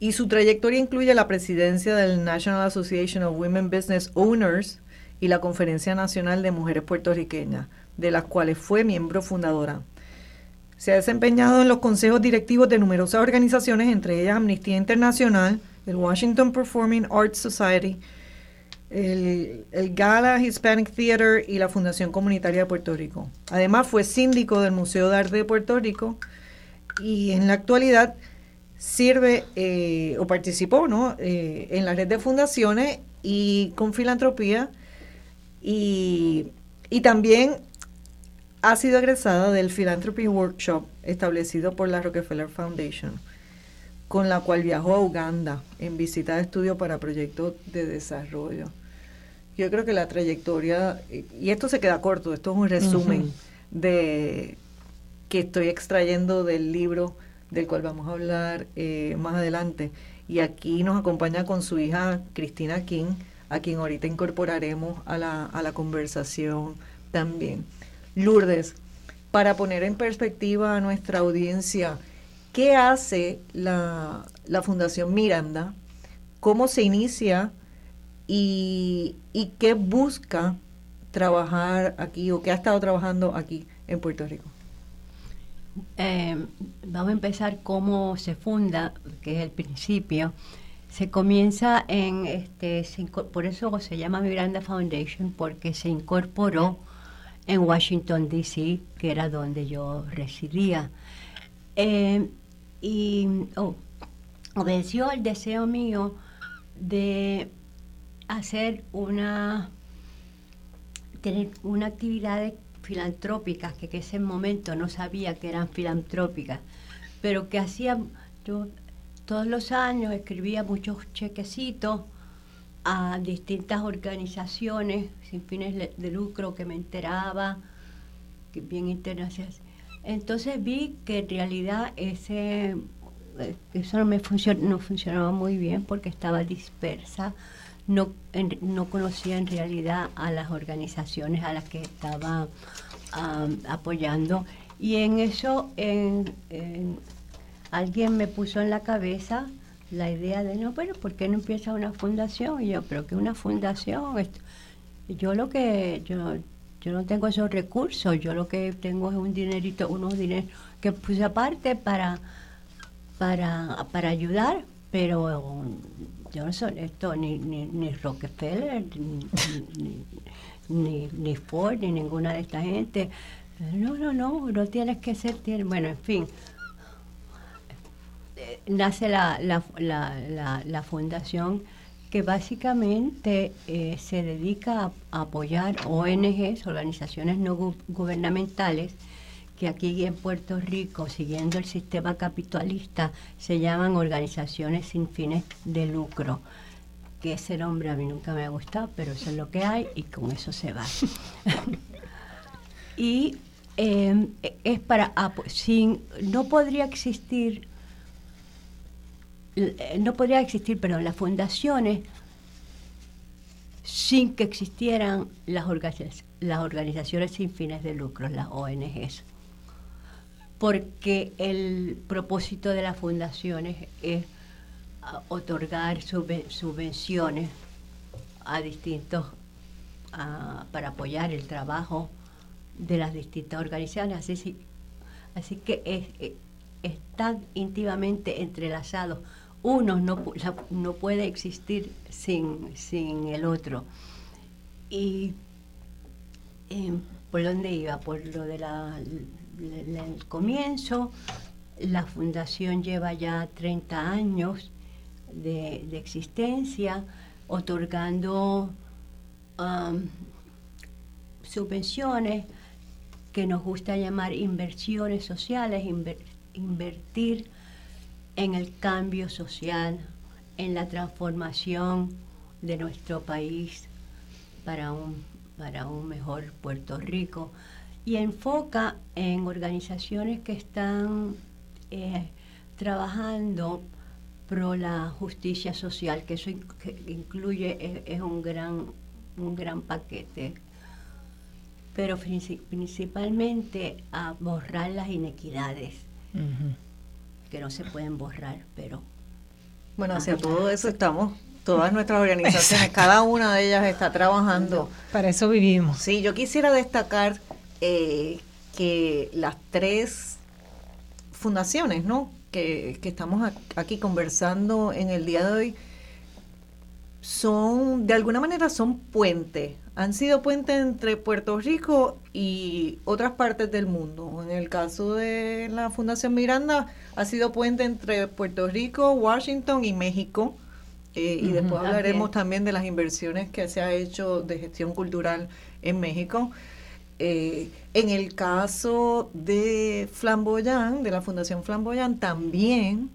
Y su trayectoria incluye la presidencia del National Association of Women Business Owners y la Conferencia Nacional de Mujeres Puertorriqueñas. de las cuales fue miembro fundadora. Se ha desempeñado en los consejos directivos de numerosas organizaciones, entre ellas Amnistía Internacional, el Washington Performing Arts Society, el, Gala Hispanic Theater y la Fundación Comunitaria de Puerto Rico. Además fue síndico del Museo de Arte de Puerto Rico y en la actualidad sirve eh, o participó ¿no? Eh, en la red de fundaciones y con filantropía y, y también ha sido egresada del Philanthropy Workshop establecido por la Rockefeller Foundation, con la cual viajó a Uganda en visita de estudio para proyectos de desarrollo. Yo creo que la trayectoria, y esto se queda corto, esto es un resumen de que estoy extrayendo del libro del cual vamos a hablar eh, más adelante. Y aquí nos acompaña con su hija Cristina King, a quien ahorita incorporaremos a la, a la conversación también. Lourdes, para poner en perspectiva a nuestra audiencia, ¿qué hace la, Fundación Miranda? ¿Cómo se inicia? Y, qué busca trabajar aquí o qué ha estado trabajando aquí en Puerto Rico? Eh, vamos a empezar cómo se funda, que es el principio. Se comienza en, este, por eso se llama Miranda Foundation, porque se incorporó en Washington, D.C., que era donde yo residía. Eh, y oh, obedeció el deseo mío de hacer una tener una actividad filantrópica que, en ese momento no sabía que eran filantrópicas pero que hacía yo todos los años escribía muchos chequecitos a distintas organizaciones sin fines de lucro que me enteraba, que bien internacionales. Entonces vi que en realidad ese eh, eso no me no funcionaba muy bien porque estaba dispersa, no, no conocía en realidad a las organizaciones a las que estaba apoyando y en eso alguien me puso en la cabeza la idea de, no, pero ¿por qué no empieza una fundación? Y yo, pero que una fundación, yo lo que, yo, yo no tengo esos recursos, yo lo que tengo es un dinerito, unos dineros que puse aparte para, para, para ayudar, pero yo no soy esto, ni, ni, ni Rockefeller, ni, ni, Ford, ni ninguna de esta gente. No, no, no, no tienes que ser, bueno, en fin nace la, la, la, fundación que básicamente eh, se dedica a, apoyar ONGs, organizaciones no gubernamentales, que aquí en Puerto Rico, siguiendo el sistema capitalista, se llaman organizaciones sin fines de lucro. Que ese nombre a mí nunca me ha gustado, pero eso es lo que hay y con eso se va. y eh, es para, sin, no podría existir no podría existir, pero las fundaciones sin que existieran las, organizaciones sin fines de lucro, las ONGs. Porque el propósito de las fundaciones es ah, otorgar subvenciones a distintos para apoyar el trabajo de las distintas organizaciones. Así, que es, están íntimamente entrelazados uno no, no puede existir sin, sin el otro. Y em, por dónde iba, por lo de la, el comienzo, la fundación lleva ya 30 años de, existencia, otorgando subvenciones que nos gusta llamar inversiones sociales, invertir en el cambio social, en la transformación de nuestro país para un, para un mejor Puerto Rico. Y enfoca en organizaciones que están eh, trabajando pro la justicia social, que eso incluye, es, un, gran, un gran paquete, pero principalmente a borrar las inequidades que no se pueden borrar, pero... Bueno, hacia todo eso estamos, todas nuestras organizaciones, cada una de ellas está trabajando. Para eso vivimos. Sí, yo quisiera destacar eh, que las tres fundaciones, ¿no? Que, que estamos aquí conversando en el día de hoy, son, de alguna manera, son puentes. Han sido puentes entre Puerto Rico y otras partes del mundo. En el caso de la Fundación Miranda, ha sido puente entre Puerto Rico, Washington y México. Eh, y después hablaremos también. de las inversiones que se ha hecho de gestión cultural en México. Eh, en el caso de Flamboyant, de la Fundación Flamboyant, también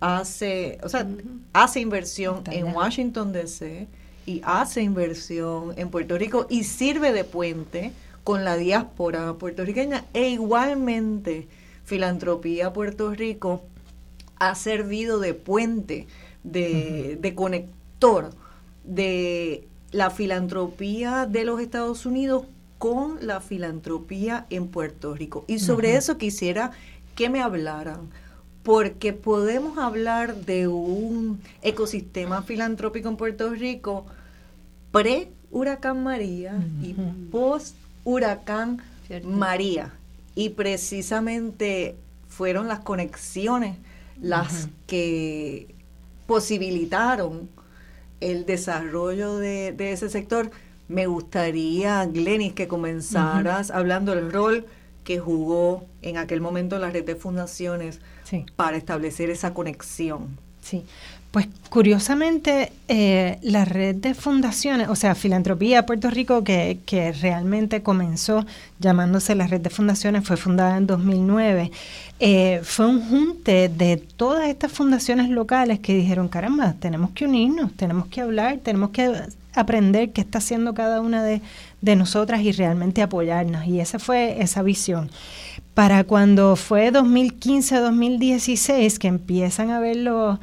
hace, o sea, hace inversión en Washington DC y hace inversión en Puerto Rico y sirve de puente con la diáspora puertorriqueña e igualmente Filantropía Puerto Rico ha servido de puente, de, de conector de la filantropía de los Estados Unidos con la filantropía en Puerto Rico. Y sobre eso quisiera que me hablaran porque podemos hablar de un ecosistema filantrópico en Puerto Rico pre-huracán María y post-huracán María. Y precisamente fueron las conexiones las que posibilitaron el desarrollo de, ese sector. Me gustaría, Glenis, que comenzaras hablando del rol que jugó en aquel momento la red de fundaciones para establecer esa conexión. Sí, pues curiosamente eh, la red de fundaciones, o sea, Filantropía Puerto Rico, que, que, realmente comenzó llamándose la red de fundaciones, fue fundada en 2009, eh, fue un junte de todas estas fundaciones locales que dijeron, caramba, tenemos que unirnos, tenemos que hablar, tenemos que aprender qué está haciendo cada una de, de nosotras y realmente apoyarnos. Y esa fue esa visión. Para cuando fue 2015-2016, que empiezan a ver la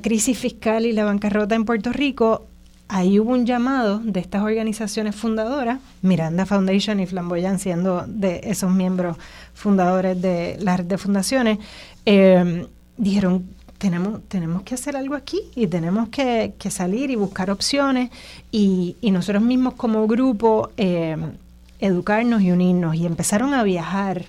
crisis fiscal y la bancarrota en Puerto Rico, ahí hubo un llamado de estas organizaciones fundadoras, Miranda Foundation y Flamboyant siendo de esos miembros fundadores de la red de fundaciones, eh, dijeron, tenemos, tenemos que hacer algo aquí y tenemos que, salir y buscar opciones y, nosotros mismos como grupo eh, educarnos y unirnos y empezaron a viajar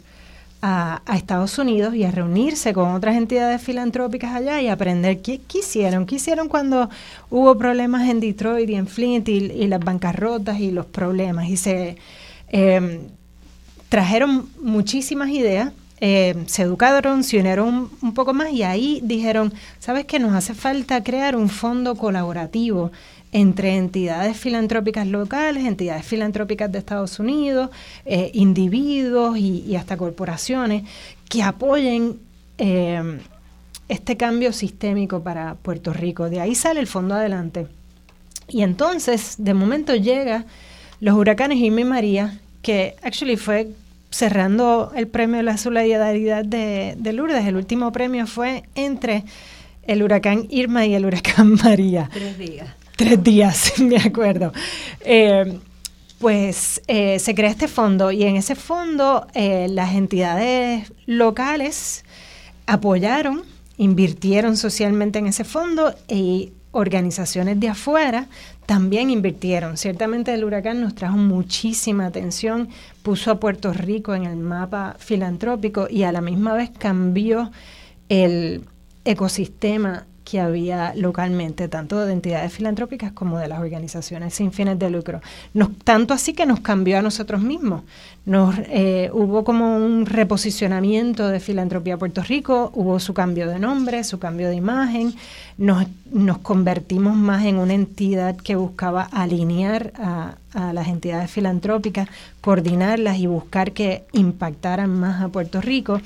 a, Estados Unidos y a reunirse con otras entidades filantrópicas allá y aprender qué, hicieron, qué hicieron cuando hubo problemas en Detroit y en Flint y, las bancarrotas y los problemas y se eh, trajeron muchísimas ideas eh, se educaron, se unieron un, poco más y ahí dijeron, ¿sabes qué? Nos hace falta crear un fondo colaborativo entre entidades filantrópicas locales, entidades filantrópicas de Estados Unidos, eh, individuos y, hasta corporaciones que apoyen eh, este cambio sistémico para Puerto Rico. De ahí sale el fondo adelante. Y entonces, de momento llega los huracanes Irma y María, que actually fue cerrando el premio de la solidaridad de, Lourdes, el último premio fue entre el huracán Irma y el huracán María. Tres días. Tres días, me acuerdo. Eh, pues eh, se crea este fondo y en ese fondo eh, las entidades locales apoyaron, invirtieron socialmente en ese fondo y organizaciones de afuera también invirtieron. Ciertamente el huracán nos trajo muchísima atención, puso a Puerto Rico en el mapa filantrópico y a la misma vez cambió el ecosistema que había localmente, tanto de entidades filantrópicas como de las organizaciones sin fines de lucro. tanto así que nos cambió a nosotros mismos. Nos, eh, hubo como un reposicionamiento de Filantropía Puerto Rico, hubo su cambio de nombre, su cambio de imagen, nos, nos convertimos más en una entidad que buscaba alinear a, las entidades filantrópicas, coordinarlas y buscar que impactaran más a Puerto Rico.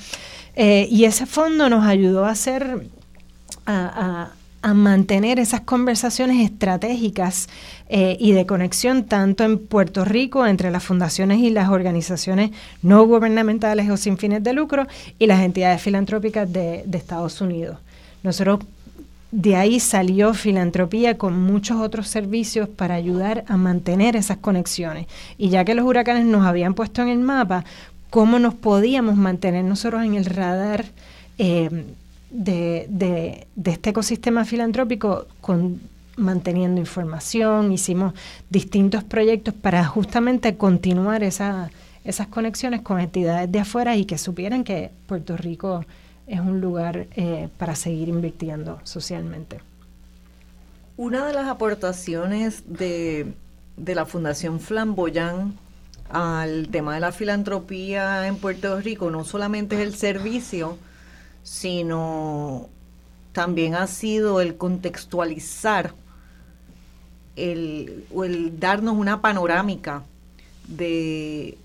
Eh, y ese fondo nos ayudó a hacer a, mantener esas conversaciones estratégicas eh, y de conexión tanto en Puerto Rico entre las fundaciones y las organizaciones no gubernamentales o sin fines de lucro y las entidades filantrópicas de, Estados Unidos. Nosotros de ahí salió filantropía con muchos otros servicios para ayudar a mantener esas conexiones. Y ya que los huracanes nos habían puesto en el mapa, ¿cómo nos podíamos mantener nosotros en el radar? Eh, de, de, este ecosistema filantrópico con, manteniendo información, hicimos distintos proyectos para justamente continuar esa, esas conexiones con entidades de afuera y que supieran que Puerto Rico es un lugar eh, para seguir invirtiendo socialmente. Una de las aportaciones de, de la Fundación Flamboyán al tema de la filantropía en Puerto Rico no solamente es el servicio, sino también ha sido el contextualizar el, o el darnos una panorámica de,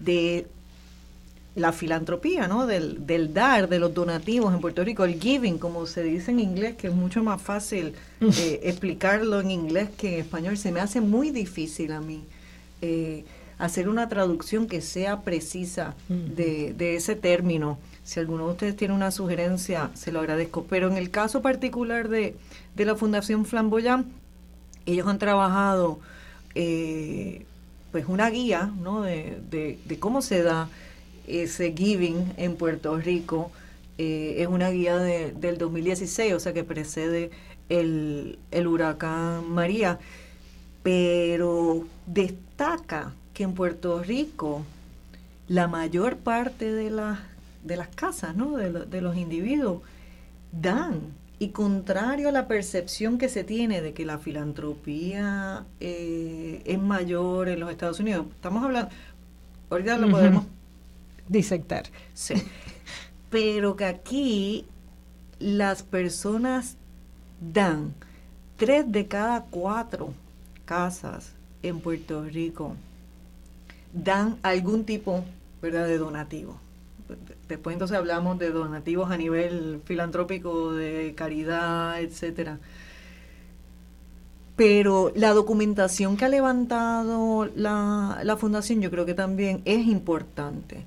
de la filantropía, ¿no? Del, del, dar, de los donativos en Puerto Rico, el giving, como se dice en inglés, que es mucho más fácil eh, explicarlo en inglés que en español, se me hace muy difícil a mí eh, hacer una traducción que sea precisa de, de, ese término. Si alguno de ustedes tiene una sugerencia, se lo agradezco. Pero en el caso particular de, de la Fundación Flamboyant, ellos han trabajado eh, pues una guía ¿no? de, de cómo se da ese giving en Puerto Rico. Eh, es una guía de, del 2016, o sea que precede el, el huracán María, pero destaca que en Puerto Rico la mayor parte de, las de las casas, ¿no? de, de los individuos, dan. Y contrario a la percepción que se tiene de que la filantropía eh, es mayor en los Estados Unidos, estamos hablando, ahorita lo podemos disectar. Sí. Pero que aquí las personas dan tres de cada cuatro casas en Puerto Rico dan algún tipo ¿verdad? de donativo. Después entonces hablamos de donativos a nivel filantrópico, de caridad, etcétera. Pero la documentación que ha levantado la, fundación yo creo que también es importante.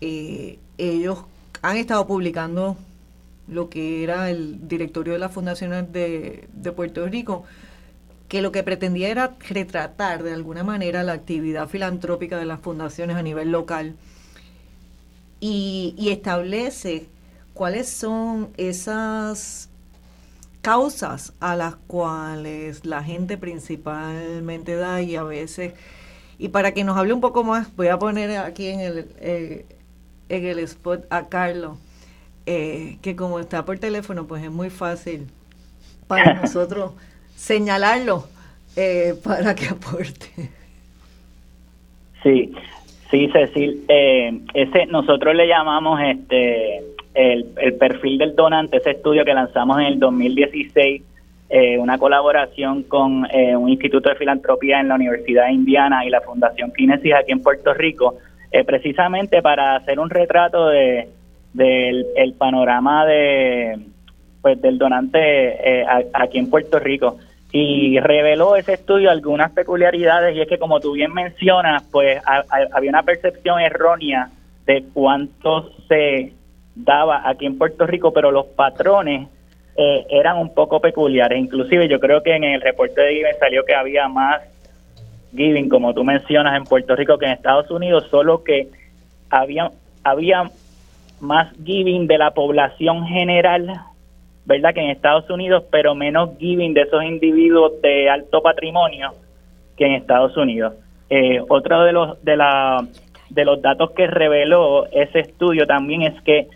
Eh, ellos han estado publicando lo que era el directorio de las fundaciones de, Puerto Rico, que lo que pretendía era retratar de alguna manera la actividad filantrópica de las fundaciones a nivel local y, y establece cuáles son esas causas a las cuales la gente principalmente da y a veces, y para que nos hable un poco más, voy a poner aquí en el, eh, en el spot a Carlos, eh, que como está por teléfono, pues es muy fácil para nosotros señalarlo eh, para que aporte. Sí, sí, Cecil. Eh, ese nosotros le llamamos este el, perfil del donante, ese estudio que lanzamos en el 2016, una colaboración con un instituto de filantropía en la Universidad de Indiana y la Fundación Kinesis aquí en Puerto Rico eh, precisamente para hacer un retrato de del el panorama de pues del donante eh, aquí en Puerto Rico y reveló ese estudio algunas peculiaridades y es que como tú bien mencionas pues había una percepción errónea de cuánto se daba aquí en Puerto Rico pero los patrones eh, eran un poco peculiares. Inclusive yo creo que en el reporte de Given salió que había más giving, como tú mencionas, en Puerto Rico que en Estados Unidos, solo que había, había más giving de la población general, ¿verdad? Que en Estados Unidos, pero menos giving de esos individuos de alto patrimonio que en Estados Unidos. Eh, otro de los, de, la, de los datos que reveló ese estudio también es que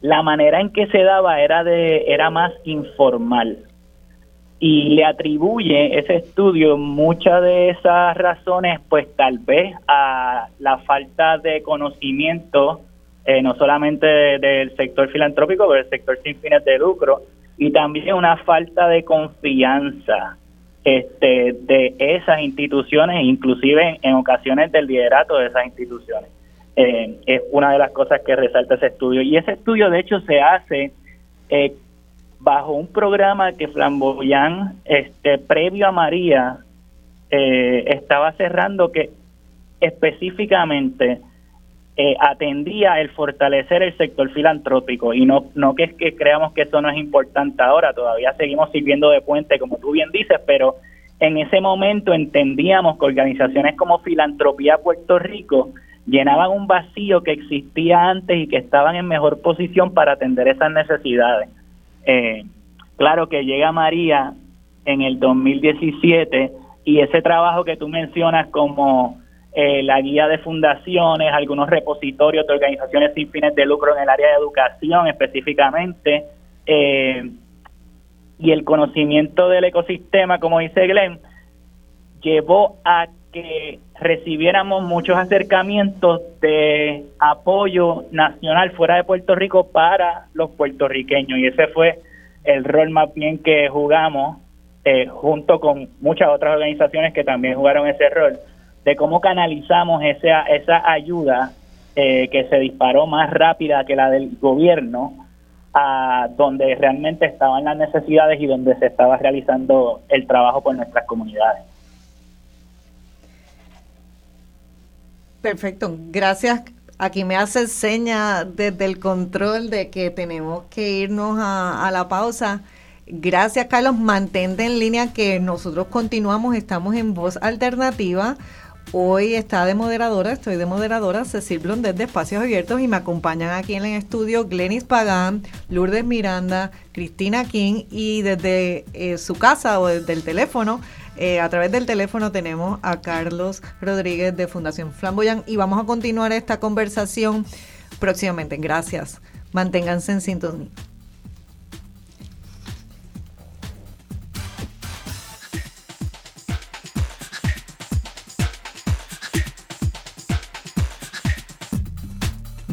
la manera en que se daba era, de, era más informal y le atribuye ese estudio muchas de esas razones, pues tal vez a la falta de conocimiento, eh, no solamente del sector filantrópico, pero del sector sin fines de lucro, y también una falta de confianza este, de esas instituciones, inclusive en, ocasiones del liderato de esas instituciones. Eh, es una de las cosas que resalta ese estudio. Y ese estudio, de hecho, se hace eh, bajo un programa que Flamboyán, este, previo a María, eh, estaba cerrando que específicamente eh, atendía el fortalecer el sector filantrópico y no, no que que creamos que eso no es importante ahora, todavía seguimos sirviendo de puente, como tú bien dices, pero en ese momento entendíamos que organizaciones como Filantropía Puerto Rico llenaban un vacío que existía antes y que estaban en mejor posición para atender esas necesidades. Eh, claro que llega María en el 2017 y ese trabajo que tú mencionas como eh, la guía de fundaciones, algunos repositorios de organizaciones sin fines de lucro en el área de educación específicamente, eh, y el conocimiento del ecosistema, como dice Glenn, llevó a que recibiéramos muchos acercamientos de apoyo nacional fuera de Puerto Rico para los puertorriqueños y ese fue el rol más bien que jugamos eh, junto con muchas otras organizaciones que también jugaron ese rol de cómo canalizamos esa, esa ayuda eh, que se disparó más rápida que la del gobierno a donde realmente estaban las necesidades y donde se estaba realizando el trabajo por nuestras comunidades. Perfecto, gracias. Aquí me hace seña desde el control de que tenemos que irnos a, la pausa. Gracias, Carlos. Mantente en línea que nosotros continuamos, estamos en voz alternativa. Hoy está de moderadora, estoy de moderadora, Cecil Blondet de Espacios Abiertos y me acompañan aquí en el estudio Glenis Pagán, Lourdes Miranda, Cristina King y desde eh, su casa o desde el teléfono eh, a través del teléfono tenemos a Carlos Rodríguez de Fundación Flamboyán y vamos a continuar esta conversación próximamente. Gracias. Manténganse en sintonía.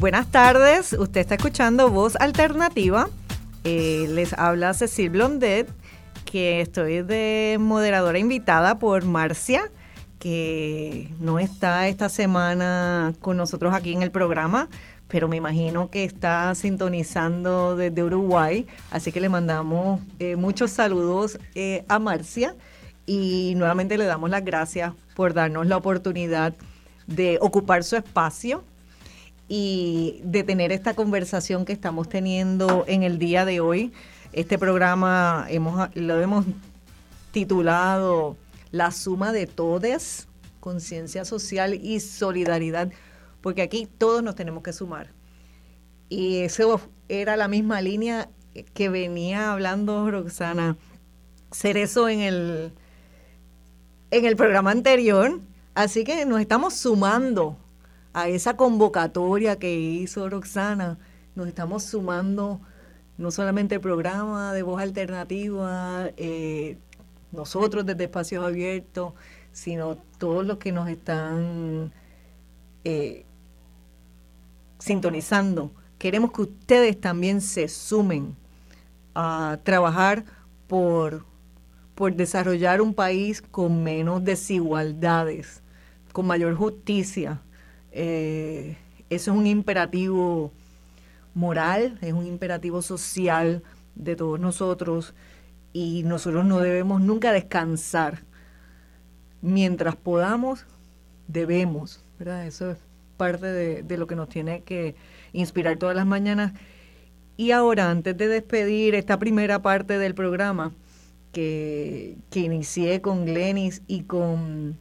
Buenas tardes, usted está escuchando Voz Alternativa. Eh, les habla Cecil Blondet que estoy de moderadora invitada por Marcia, que no está esta semana con nosotros aquí en el programa, pero me imagino que está sintonizando desde Uruguay, así que le mandamos eh, muchos saludos eh, a Marcia y nuevamente le damos las gracias por darnos la oportunidad de ocupar su espacio y de tener esta conversación que estamos teniendo en el día de hoy este programa hemos, lo hemos titulado La suma de todes, conciencia social y solidaridad, porque aquí todos nos tenemos que sumar. Y eso era la misma línea que venía hablando Roxana eso en el, en el programa anterior. Así que nos estamos sumando a esa convocatoria que hizo Roxana, nos estamos sumando no solamente el programa de voz alternativa, eh, nosotros desde Espacios Abiertos, sino todos los que nos están eh, sintonizando. Queremos que ustedes también se sumen a trabajar por, por desarrollar un país con menos desigualdades, con mayor justicia. Eh, eso es un imperativo moral, es un imperativo social de todos nosotros y nosotros no debemos nunca descansar. Mientras podamos, debemos, ¿verdad? Eso es parte de, lo que nos tiene que inspirar todas las mañanas. Y ahora, antes de despedir esta primera parte del programa, que, que inicié con Glenis y con,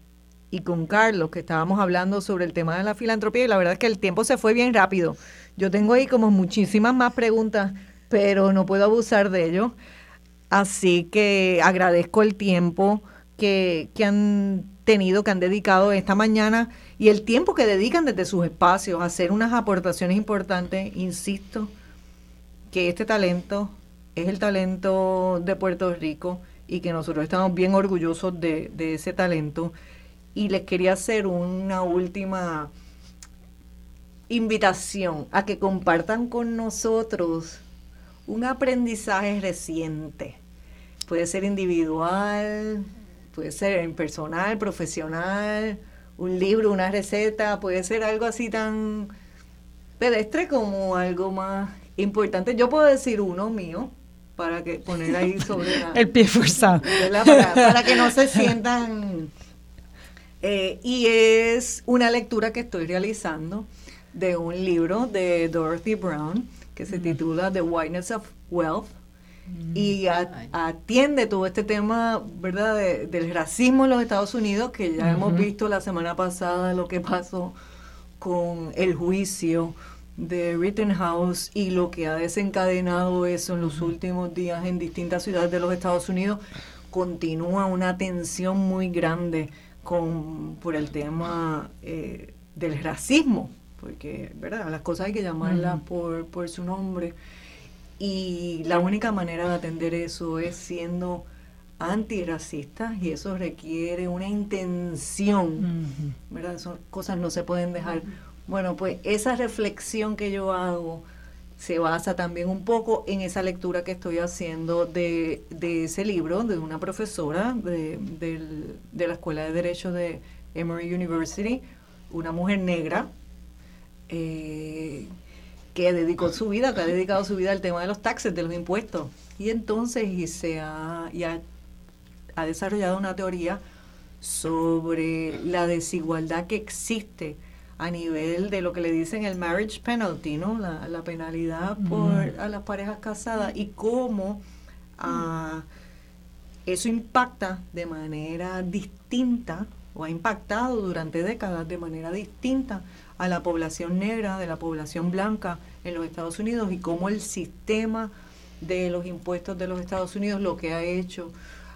y con Carlos, que estábamos hablando sobre el tema de la filantropía, y la verdad es que el tiempo se fue bien rápido. Yo tengo ahí como muchísimas más preguntas, pero no puedo abusar de ello. Así que agradezco el tiempo que, han tenido, que han dedicado esta mañana y el tiempo que dedican desde sus espacios a hacer unas aportaciones importantes. Insisto que este talento es el talento de Puerto Rico y que nosotros estamos bien orgullosos de, de ese talento. Y les quería hacer una última invitación a que compartan con nosotros un aprendizaje reciente. Puede ser individual, puede ser personal, profesional, un libro, una receta, puede ser algo así tan pedestre como algo más importante. Yo puedo decir uno mío para que poner ahí sobre el pie forzado para, que no se sientan eh, y es una lectura que estoy realizando de un libro de Dorothy Brown que se titula The Whiteness of Wealth mm. y atiende todo este tema, ¿verdad?, del racismo en los Estados Unidos, que ya hemos visto la semana pasada lo que pasó con el juicio de Rittenhouse y lo que ha desencadenado eso en los últimos días en distintas ciudades de los Estados Unidos, continúa una tensión muy grande con, por el tema eh, del racismo, porque, ¿verdad? Las cosas hay que llamarlas por, por su nombre. Y la única manera de atender eso es siendo antirracistas y eso requiere una intención, ¿verdad? Esas cosas no se pueden dejar. Bueno, pues esa reflexión que yo hago se basa también un poco en esa lectura que estoy haciendo de, de ese libro de una profesora de, de, la Escuela de Derecho de Emory University, una mujer negra, eh, que dedicó su vida, que ha dedicado su vida al tema de los taxes, de los impuestos. Y entonces y se ha, y ha, desarrollado una teoría sobre la desigualdad que existe a nivel de lo que le dicen el marriage penalty, ¿no? La, penalidad por a las parejas casadas y cómo ah, eso impacta de manera distinta o ha impactado durante décadas de manera distinta a la población negra, de la población blanca en los Estados Unidos y cómo el sistema de los impuestos de los Estados Unidos lo que ha hecho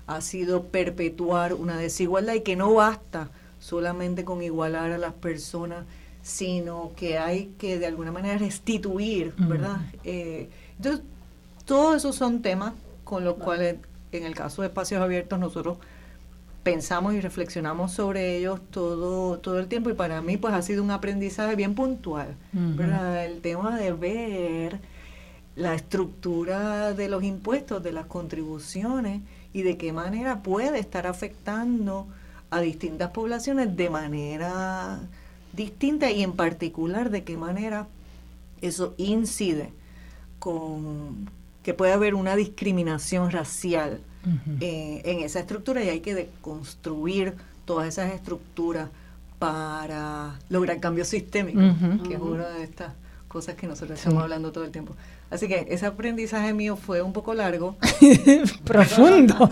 ha sido perpetuar una desigualdad y que no basta solamente con igualar a las personas, sino que hay que de alguna manera restituir, ¿verdad? Eh, entonces, todos esos son temas con los cuales, en el caso de espacios abiertos, nosotros pensamos y reflexionamos sobre ellos todo, todo el tiempo y para mí pues ha sido un aprendizaje bien puntual, ¿verdad? El tema de ver la estructura de los impuestos, de las contribuciones y de qué manera puede estar afectando a distintas poblaciones de manera distinta y en particular de qué manera eso incide con que puede haber una discriminación racial eh, en esa estructura y hay que deconstruir todas esas estructuras para lograr cambios sistémicos, que es una de estas cosas que nosotros estamos hablando todo el tiempo. Así que ese aprendizaje mío fue un poco largo. Profundo.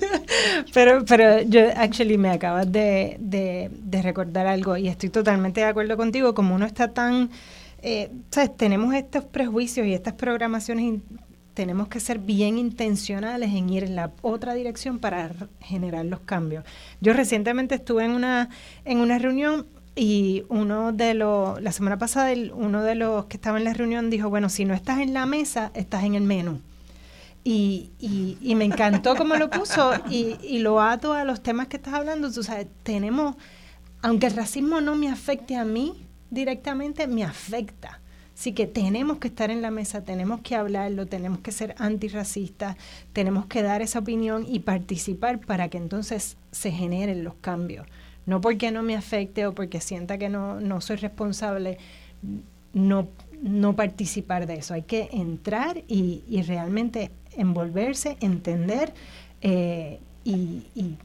pero, pero yo, actually, me acabas de, de, recordar algo y estoy totalmente de acuerdo contigo. Como uno está tan. Eh, ¿sabes? Tenemos estos prejuicios y estas programaciones. tenemos que ser bien intencionales en ir en la otra dirección para generar los cambios. Yo recientemente estuve en una, en una reunión y uno de los, la semana pasada, uno de los que estaba en la reunión dijo, bueno, si no estás en la mesa, estás en el menú. Y, y, me encantó cómo lo puso y, y, lo ato a los temas que estás hablando. Tú sabes, tenemos, aunque el racismo no me afecte a mí directamente, me afecta. Así que tenemos que estar en la mesa, tenemos que hablarlo, tenemos que ser antirracistas, tenemos que dar esa opinión y participar para que entonces se generen los cambios no porque no me afecte o porque sienta que no, no soy responsable, no, no participar de eso. Hay que entrar y, y realmente envolverse, entender eh, y, y,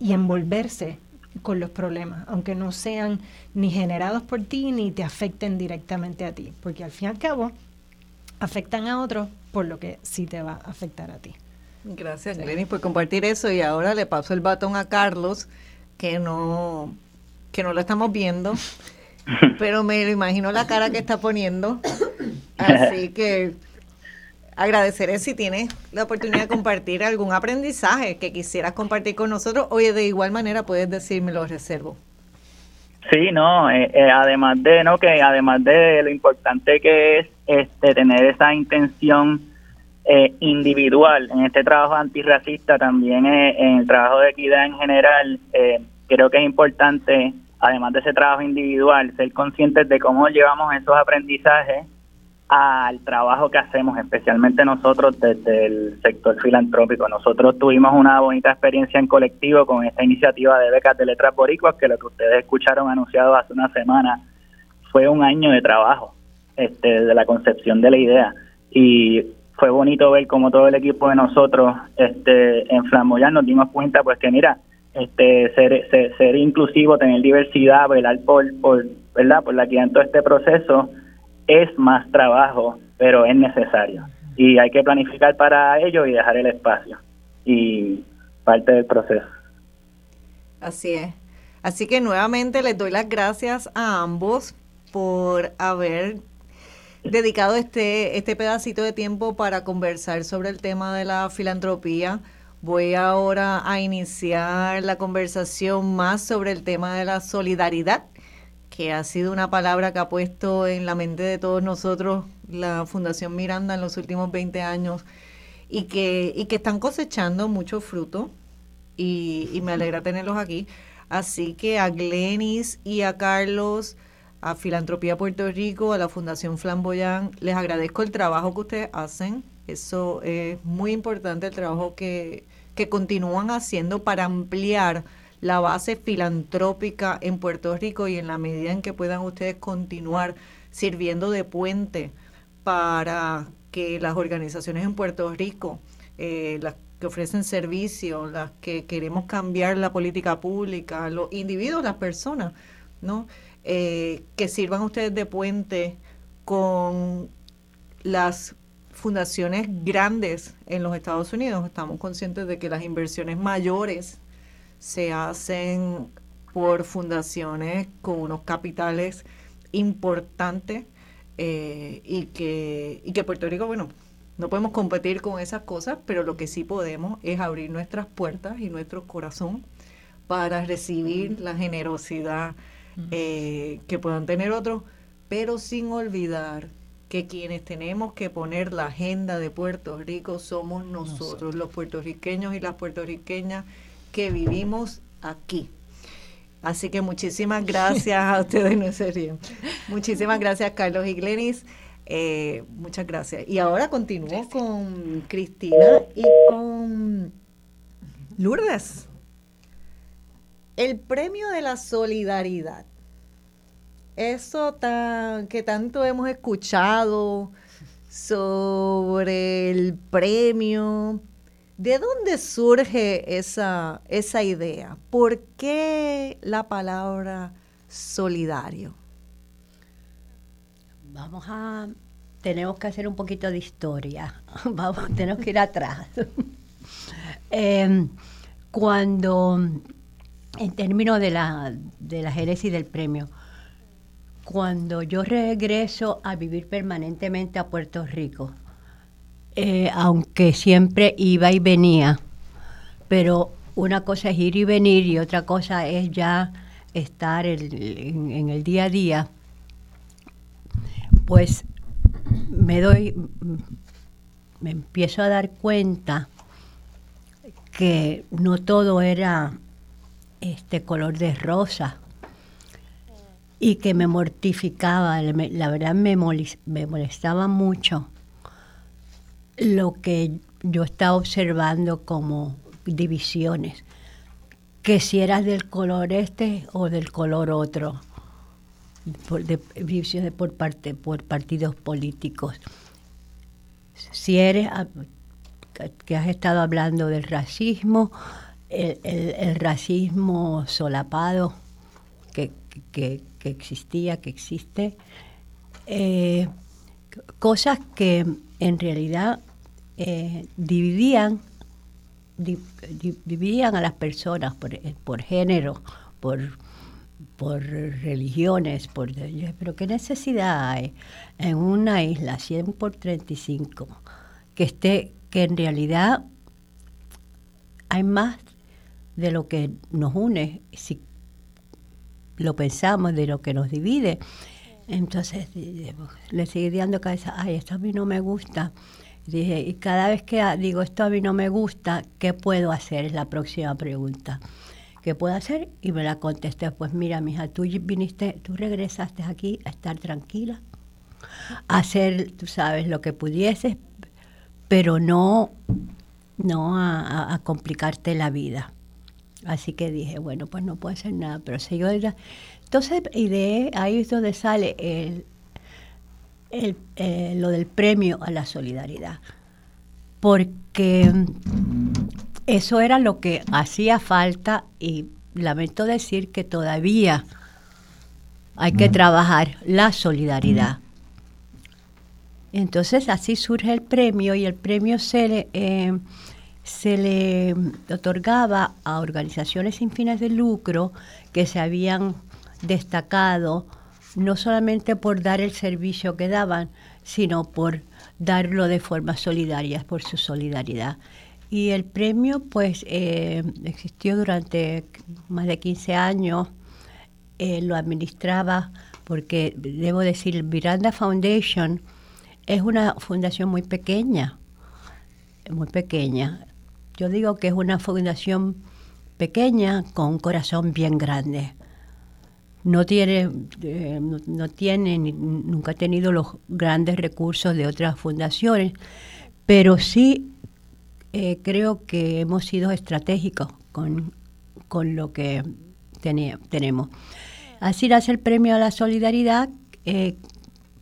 y envolverse con los problemas, aunque no sean ni generados por ti ni te afecten directamente a ti, porque al fin y al cabo afectan a otros por lo que sí te va a afectar a ti. Gracias, Glenny, por compartir eso y ahora le paso el batón a Carlos que no, que no lo estamos viendo, pero me lo imagino la cara que está poniendo. Así que agradeceré si tienes la oportunidad de compartir algún aprendizaje que quisieras compartir con nosotros. Oye, de igual manera puedes decirme lo reservo. Sí, no, eh, eh, además de no que además de lo importante que es este tener esa intención eh, individual en este trabajo antirracista, también eh, en el trabajo de equidad en general, eh, creo que es importante, además de ese trabajo individual, ser conscientes de cómo llevamos esos aprendizajes al trabajo que hacemos, especialmente nosotros desde el sector filantrópico. Nosotros tuvimos una bonita experiencia en colectivo con esta iniciativa de becas de letras boricuas, que lo que ustedes escucharon anunciado hace una semana fue un año de trabajo este, de la concepción de la idea. Y fue bonito ver cómo todo el equipo de nosotros este, en Flamboyán nos dimos cuenta pues que mira, este ser, ser, inclusivo, tener diversidad, velar por, por, ¿verdad? por la que en todo este proceso es más trabajo, pero es necesario. Y hay que planificar para ello y dejar el espacio. Y parte del proceso. Así es. Así que nuevamente les doy las gracias a ambos por haber dedicado este, este pedacito de tiempo para conversar sobre el tema de la filantropía. Voy ahora a iniciar la conversación más sobre el tema de la solidaridad, que ha sido una palabra que ha puesto en la mente de todos nosotros la Fundación Miranda en los últimos 20 años y que, y que están cosechando mucho fruto y, y me alegra tenerlos aquí. Así que a Glenis y a Carlos, a Filantropía Puerto Rico, a la Fundación Flamboyán, les agradezco el trabajo que ustedes hacen. Eso es muy importante, el trabajo que, que continúan haciendo para ampliar la base filantrópica en Puerto Rico y en la medida en que puedan ustedes continuar sirviendo de puente para que las organizaciones en Puerto Rico, eh, las que ofrecen servicios, las que queremos cambiar la política pública, los individuos, las personas, ¿no? Eh, que sirvan ustedes de puente con las fundaciones grandes en los Estados Unidos. Estamos conscientes de que las inversiones mayores se hacen por fundaciones con unos capitales importantes eh, y, que, y que Puerto Rico, bueno, no podemos competir con esas cosas, pero lo que sí podemos es abrir nuestras puertas y nuestro corazón para recibir la generosidad eh, que puedan tener otros, pero sin olvidar que quienes tenemos que poner la agenda de Puerto Rico somos nosotros, los puertorriqueños y las puertorriqueñas que vivimos aquí. Así que muchísimas gracias a ustedes, no se Muchísimas gracias, Carlos y Glenis. Eh, muchas gracias. Y ahora continúo con Cristina y con Lourdes. El premio de la solidaridad eso tan, que tanto hemos escuchado sobre el premio, ¿de dónde surge esa, esa idea? ¿Por qué la palabra solidario? Vamos a, tenemos que hacer un poquito de historia, vamos, tenemos que ir atrás. Em, cuando, en términos de la, de la del premio, cuando yo regreso a vivir permanentemente a Puerto Rico, eh, aunque siempre iba y venía, pero una cosa es ir y venir y otra cosa es ya estar en, el día a día, pues me doy, me empiezo a dar cuenta que no todo era este color de rosa y que me mortificaba, la verdad me, molestaba mucho lo que yo estaba observando como divisiones, que si eras del color este o del color otro, por, divisiones por, parte, por partidos políticos. Si eres, ah, que has estado hablando del racismo, el, racismo solapado que, existía, que existe, eh, cosas que en realidad eh, dividían, dividían a las personas por, eh, por género, por, por religiones, por, pero qué necesidad hay en una isla 100 por 35 que esté, que en realidad hay más de lo que nos une si lo pensamos, de lo que nos divide. Entonces le seguí dando cabeza, ay, esto a mí no me gusta. Dije, y cada vez que digo esto a mí no me gusta, ¿qué puedo hacer? Es la próxima pregunta. ¿Qué puedo hacer? Y me la contesté, pues mira, mija, tú viniste, tú regresaste aquí a estar tranquila, a hacer, tú sabes, lo que pudieses, pero no, no a complicarte la vida. Así que dije, bueno, pues no puedo hacer nada, pero si yo... Entonces, y de ahí es donde sale el, el, eh, lo del premio a la solidaridad. Porque eso era lo que hacía falta y lamento decir que todavía hay que trabajar la solidaridad. Entonces así surge el premio y el premio se eh, se le otorgaba a organizaciones sin fines de lucro que se habían destacado no solamente por dar el servicio que daban, sino por darlo de forma solidaria, por su solidaridad. Y el premio, pues, eh, existió durante más de 15 años. Eh, lo administraba porque, debo decir, Miranda Foundation es una fundación muy pequeña, muy pequeña. Yo digo que es una fundación pequeña con un corazón bien grande. No tiene, eh, no, tiene, nunca ha tenido los grandes recursos de otras fundaciones, pero sí eh, creo que hemos sido estratégicos con, lo que tenemos. Así nace el premio a la solidaridad eh,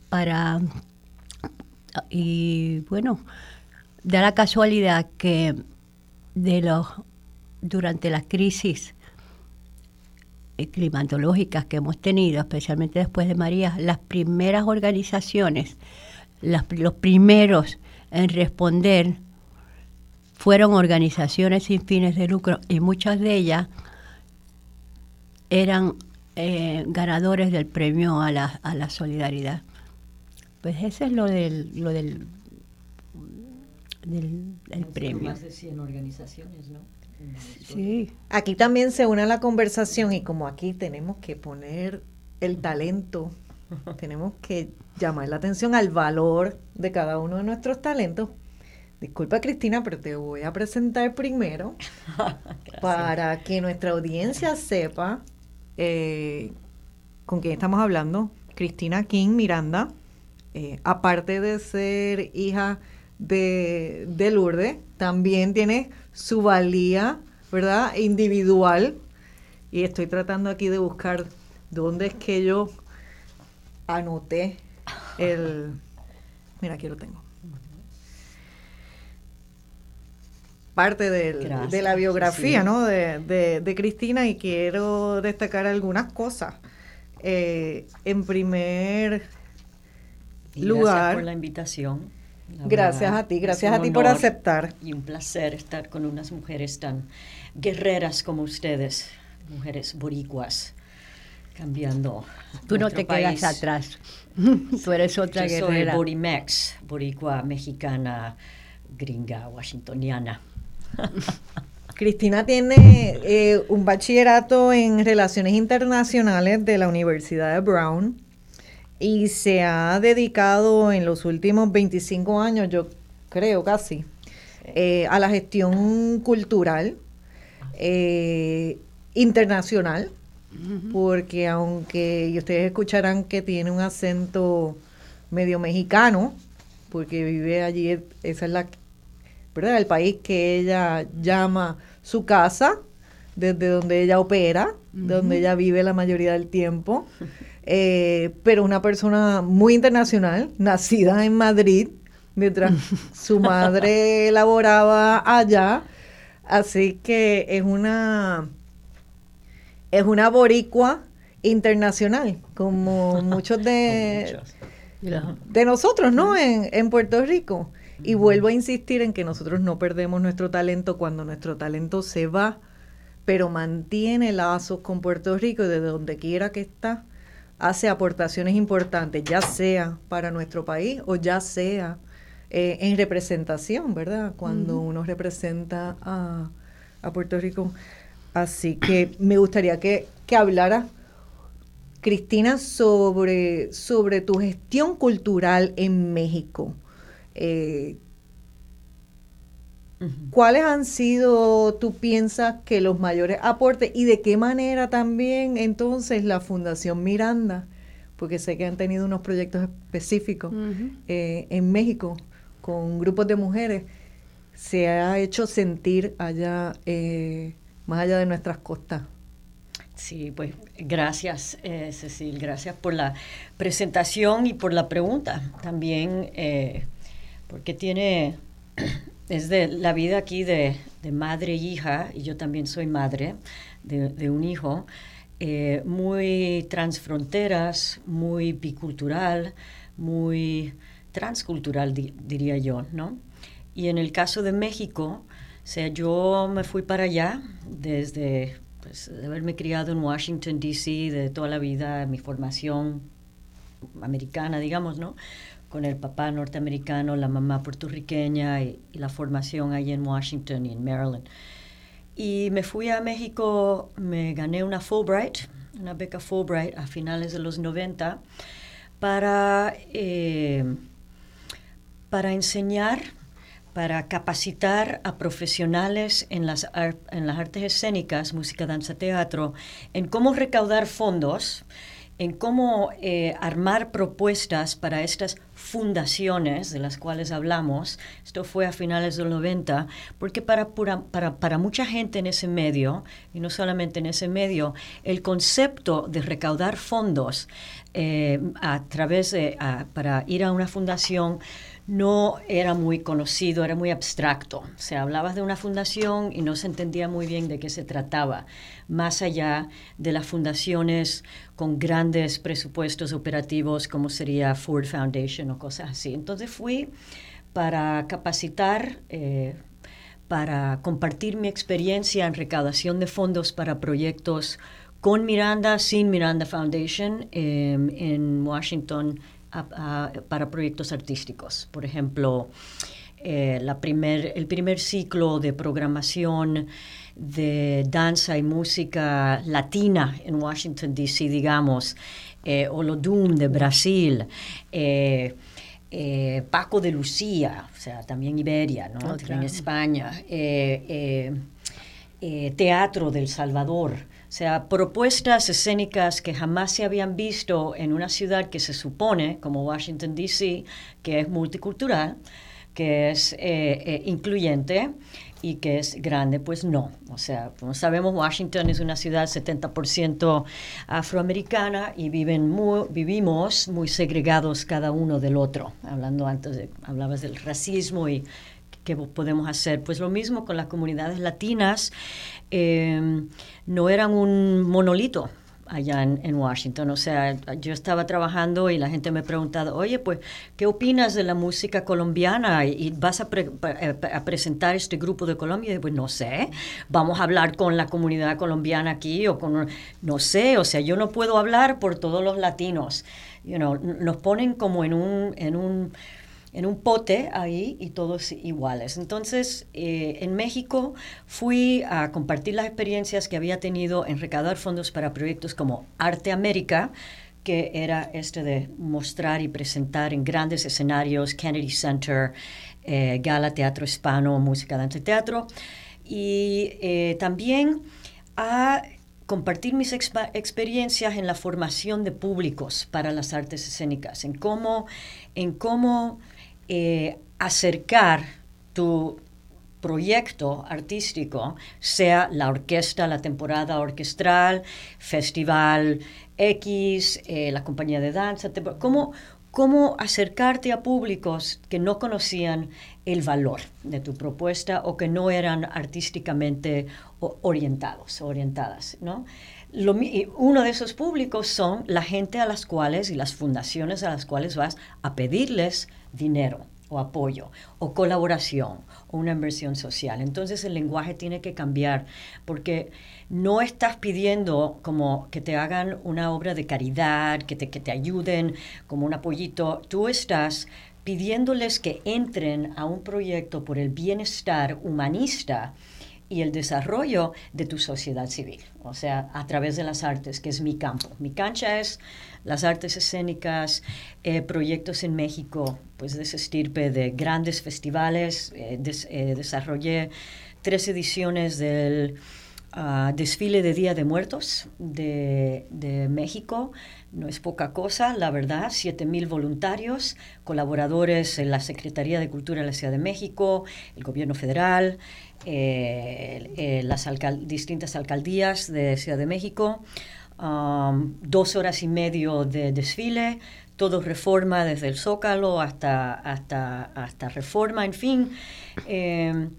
para, y bueno, da la casualidad que de los durante las crisis eh, climatológicas que hemos tenido, especialmente después de María, las primeras organizaciones, los primeros en responder fueron organizaciones sin fines de lucro y muchas de ellas eran eh, ganadores del premio a la, a la solidaridad. Pues eso es lo del, lo del, del, premio. Más de 100 organizaciones, ¿no? Sí. Aquí también se une a la conversación y como aquí tenemos que poner el talento, tenemos que llamar la atención al valor de cada uno de nuestros talentos. Disculpa Cristina, pero te voy a presentar primero para que nuestra audiencia sepa eh, con quién estamos hablando. Cristina King Miranda, eh, aparte de ser hija de, de Lourdes, también tiene su valía, ¿verdad? Individual. Y estoy tratando aquí de buscar dónde es que yo anoté el... Mira, aquí lo tengo. Parte de la biografía, ¿no? De, de, Cristina y quiero destacar algunas cosas. Eh, en primer lugar... Gracias por la invitación gracias a ti, gracias a ti por aceptar. Y un placer estar con unas mujeres tan guerreras como ustedes, mujeres boricuas, cambiando. Tú no te quedas atrás. Tú eres otra Yo guerrera. Soy Borimex, boricua mexicana, gringa, washingtoniana. Cristina tiene eh, un bachillerato en Relaciones Internacionales de la Universidad de Brown y se ha dedicado en los últimos 25 años, yo creo casi, eh, a la gestión cultural eh, internacional, porque aunque ustedes escucharán que tiene un acento medio mexicano, porque vive allí, esa es la, ¿verdad? El país que ella llama su casa, desde donde ella opera, donde ella vive la mayoría del tiempo. Eh, pero una persona muy internacional, nacida en Madrid, mientras su madre laboraba allá. Así que es una, es una boricua internacional, como muchos de, de nosotros, ¿no? En, en Puerto Rico. Y vuelvo a insistir en que nosotros no perdemos nuestro talento cuando nuestro talento se va, pero mantiene lazos con Puerto Rico y desde donde quiera que está, hace aportaciones importantes, ya sea para nuestro país o ya sea eh, en representación, ¿verdad? Cuando uno representa a, Puerto Rico. Así que me gustaría que, hablara, Cristina, sobre, sobre tu gestión cultural en México. Eh, ¿Cuáles han sido, tú piensas, que los mayores aportes y de qué manera también entonces la Fundación Miranda, porque sé que han tenido unos proyectos específicos eh, en México con grupos de mujeres, se ha hecho sentir allá, eh, más allá de nuestras costas? Sí, pues gracias, eh, Cecil, gracias por la presentación y por la pregunta también, porque tiene es de la vida aquí de, madre e hija, y yo también soy madre de, un hijo, eh, muy transfronteras, muy bicultural, muy transcultural, diría yo, ¿no? Y en el caso de México, o sea, yo me fui para allá desde pues, de haberme criado en Washington, D.C., de toda la vida, mi formación americana, digamos, ¿no? Con el papá norteamericano, la mamá puertorriqueña y, la formación ahí en Washington y en Maryland. Y me fui a México, me gané una Fulbright, una beca Fulbright a finales de los 90 para, eh, para enseñar, para capacitar a profesionales en las, en las artes escénicas, música, danza, teatro, en cómo recaudar fondos en cómo eh, armar propuestas para estas fundaciones de las cuales hablamos. Esto fue a finales del 90, porque para, para, para, mucha gente en ese medio, y no solamente en ese medio, el concepto de recaudar fondos eh, a través de, para ir a una fundación no era muy conocido, era muy abstracto. Se hablaba de una fundación y no se entendía muy bien de qué se trataba, más allá de las fundaciones con grandes presupuestos operativos como sería Ford Foundation o cosas así. Entonces fui para capacitar, eh, para compartir mi experiencia en recaudación de fondos para proyectos con Miranda, sin Miranda Foundation, em, en Washington para proyectos artísticos. Por ejemplo, eh, la primer, el primer ciclo de programación de danza y música latina en Washington, D.C., digamos, eh, Olodum de Brasil, eh, eh, Paco de Lucía, o sea, también Iberia, ¿no? Ah, en España, Teatro del Salvador, o sea, propuestas escénicas que jamás se habían visto en una ciudad que se supone, como Washington, D.C., que es multicultural, que es eh, eh, incluyente y que es grande, pues no. O sea, como sabemos, Washington es una ciudad 70% afroamericana y viven muy, vivimos muy segregados cada uno del otro. Hablando antes, de, hablabas del racismo y qué podemos hacer. Pues lo mismo con las comunidades latinas. Eh, no eran un monolito allá en, Washington. O sea, yo estaba trabajando y la gente me preguntaba, oye, pues, ¿qué opinas de la música colombiana? ¿Y, vas a, eh, a, presentar este grupo de Colombia? Y pues no sé, vamos a hablar con la comunidad colombiana aquí o con, no sé, o sea, yo no puedo hablar por todos los latinos. You know, nos ponen como en un... En un en un pote ahí y todos iguales. Entonces, eh, en México fui a compartir las experiencias que había tenido en recaudar fondos para proyectos como Arte América, que era este de mostrar y presentar en grandes escenarios, Kennedy Center, eh, Gala Teatro Hispano, Música, Danza y Teatro. Y eh, también a compartir mis experiencias en la formación de públicos para las artes escénicas, en cómo, en cómo eh, acercar tu proyecto artístico, sea la orquesta, la temporada orquestral, festival X, eh, la compañía de danza, cómo, cómo acercarte a públicos que no conocían el valor de tu propuesta o que no eran artísticamente orientados, orientadas, ¿no? Uno de esos públicos son la gente a las cuales y las fundaciones a las cuales vas a pedirles dinero o apoyo o colaboración o una inversión social. Entonces el lenguaje tiene que cambiar porque no estás pidiendo como que te hagan una obra de caridad, que te, que te ayuden como un apoyito. Tú estás pidiéndoles que entren a un proyecto por el bienestar humanista y el desarrollo de tu sociedad civil, o sea, a través de las artes, que es mi campo. Mi cancha es las artes escénicas, eh, proyectos en México, pues de ese estirpe de grandes festivales. Eh, eh, desarrollé tres ediciones del ah, desfile de Día de Muertos de, de, México. No es poca cosa, la verdad, 7.000 voluntarios, colaboradores en la Secretaría de Cultura de la Ciudad de México, el Gobierno Federal, las distintas alcaldías de Ciudad de México. Um, dos horas y medio de desfile, todo reforma desde el Zócalo hasta, hasta, hasta reforma, en fin. Em,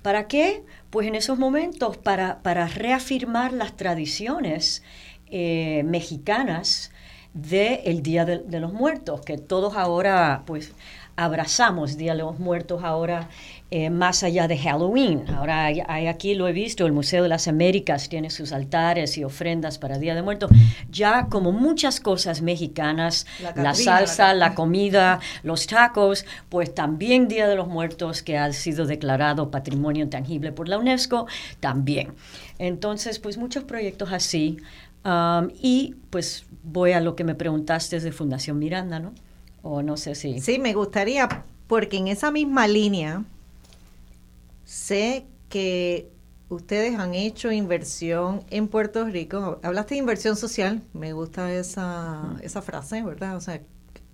¿Para qué? Pues en esos momentos para, para reafirmar las tradiciones eh, mexicanas del Día de, de, los Muertos, que todos ahora pues abrazamos Día de los Muertos ahora eh, más allá de Halloween. Ahora hay, aquí, lo he visto, el Museo de las Américas tiene sus altares y ofrendas para Día de Muertos. Ya como muchas cosas mexicanas, la, salsa, la... comida, los tacos, pues también Día de los Muertos, que ha sido declarado Patrimonio Tangible por la UNESCO, también. Entonces, pues muchos proyectos así. Um, y pues voy a lo que me preguntaste de Fundación Miranda, ¿no? O no sé si... Sí, me gustaría, porque en esa misma línea Sé que ustedes han hecho inversión en Puerto Rico. Hablaste de inversión social, me gusta esa, esa frase, ¿verdad? O sea,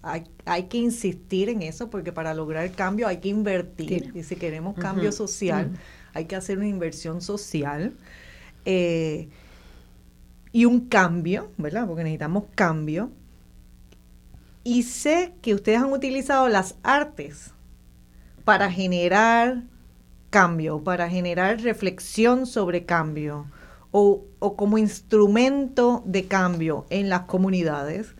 hay, hay, que insistir en eso porque para lograr cambio hay que invertir. Y si queremos cambio social, hay que hacer una inversión social. Eh, y un cambio, ¿verdad? Porque necesitamos cambio. Y sé que ustedes han utilizado las artes para generar cambio, para generar reflexión sobre cambio o, como instrumento de cambio en las comunidades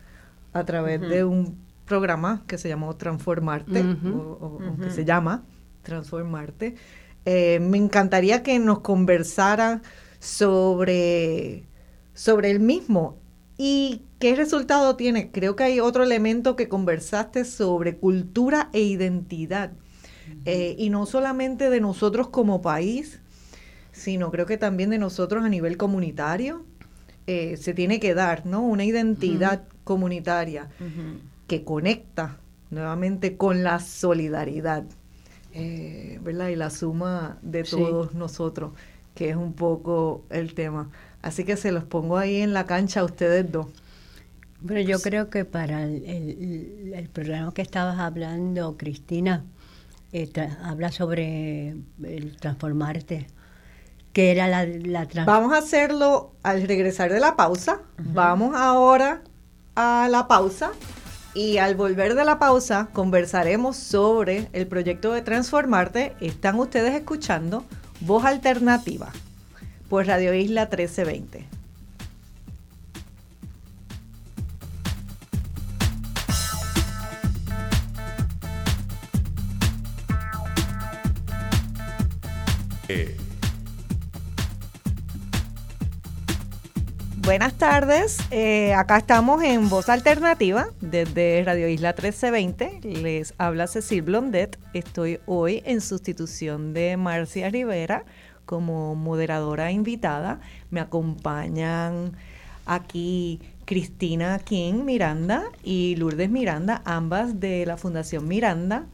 a través de un programa que se llamó Transformarte o, que se llama Transformarte. Eh, me encantaría que nos conversara sobre, sobre el mismo y qué resultado tiene. Creo que hay otro elemento que conversaste sobre cultura e identidad. Eh, y no solamente de nosotros como país, sino creo que también de nosotros a nivel comunitario, eh, se tiene que dar, ¿no? Una identidad comunitaria que conecta nuevamente con la solidaridad, eh, ¿verdad? Y la suma de todos nosotros, que es un poco el tema. Así que se los pongo ahí en la cancha a ustedes dos. Bueno, yo creo que para el programa que estabas hablando, Cristina, eh, habla sobre el transformarte, que era la, la Vamos a hacerlo al regresar de la pausa. Vamos ahora a la pausa y al volver de la pausa conversaremos sobre el proyecto de Transformarte. Están ustedes escuchando Voz Alternativa por Radio Isla 1320. Buenas tardes, eh, acá estamos en Voz Alternativa desde Radio Isla 1320. Les habla Cecil Blondet. Estoy hoy en sustitución de Marcia Rivera como moderadora invitada. Me acompañan aquí Cristina King Miranda y Lourdes Miranda, ambas de la Fundación Miranda.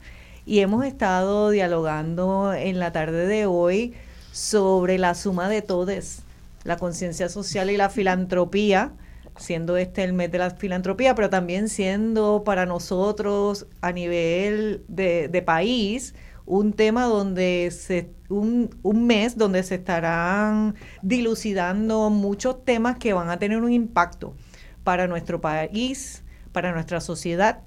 Y hemos estado dialogando en la tarde de hoy sobre la suma de todes la conciencia social y la filantropía, siendo este el mes de la filantropía, pero también siendo para nosotros a nivel de, país un tema donde se, un, mes donde se estarán dilucidando muchos temas que van a tener un impacto para nuestro país, para nuestra sociedad,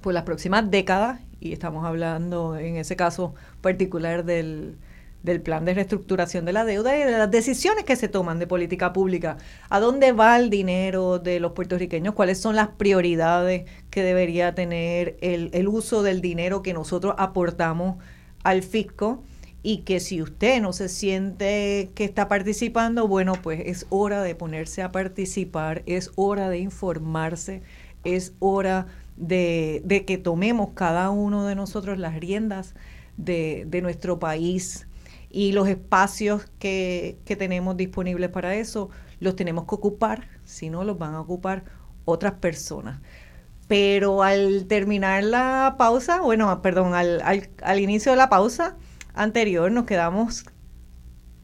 por las próximas décadas, y estamos hablando en ese caso particular del, del plan de reestructuración de la deuda y de las decisiones que se toman de política pública. ¿A dónde va el dinero de los puertorriqueños? ¿Cuáles son las prioridades que debería tener el, el uso del dinero que nosotros aportamos al fisco? Y que si usted no se siente que está participando, bueno, pues es hora de ponerse a participar, es hora de informarse, es hora de, que tomemos cada uno de nosotros las riendas de, de nuestro país y los espacios que, tenemos disponibles para eso los tenemos que ocupar, si no los van a ocupar otras personas. Pero al terminar la pausa, bueno, perdón, al, al, inicio de la pausa anterior nos quedamos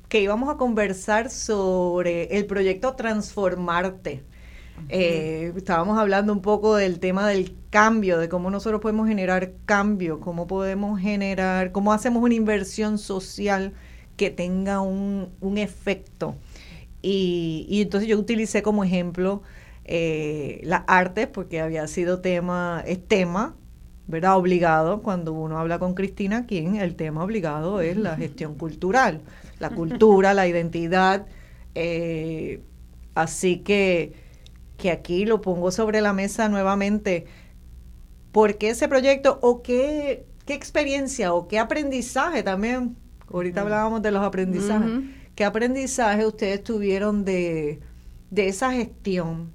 que íbamos a conversar sobre el proyecto Transformarte, eh, estábamos hablando un poco del tema del cambio, de cómo nosotros podemos generar cambio, cómo podemos generar, cómo hacemos una inversión social que tenga un, efecto. Y, entonces yo utilicé como ejemplo eh, las artes, porque había sido tema, es tema, ¿verdad? Obligado, cuando uno habla con Cristina King, el tema obligado es la gestión cultural, la cultura, la identidad. Eh, así que que aquí lo pongo sobre la mesa nuevamente. ¿Por qué ese proyecto o qué, qué experiencia o qué aprendizaje también, ahorita hablábamos de los aprendizajes, qué aprendizaje ustedes tuvieron de, esa gestión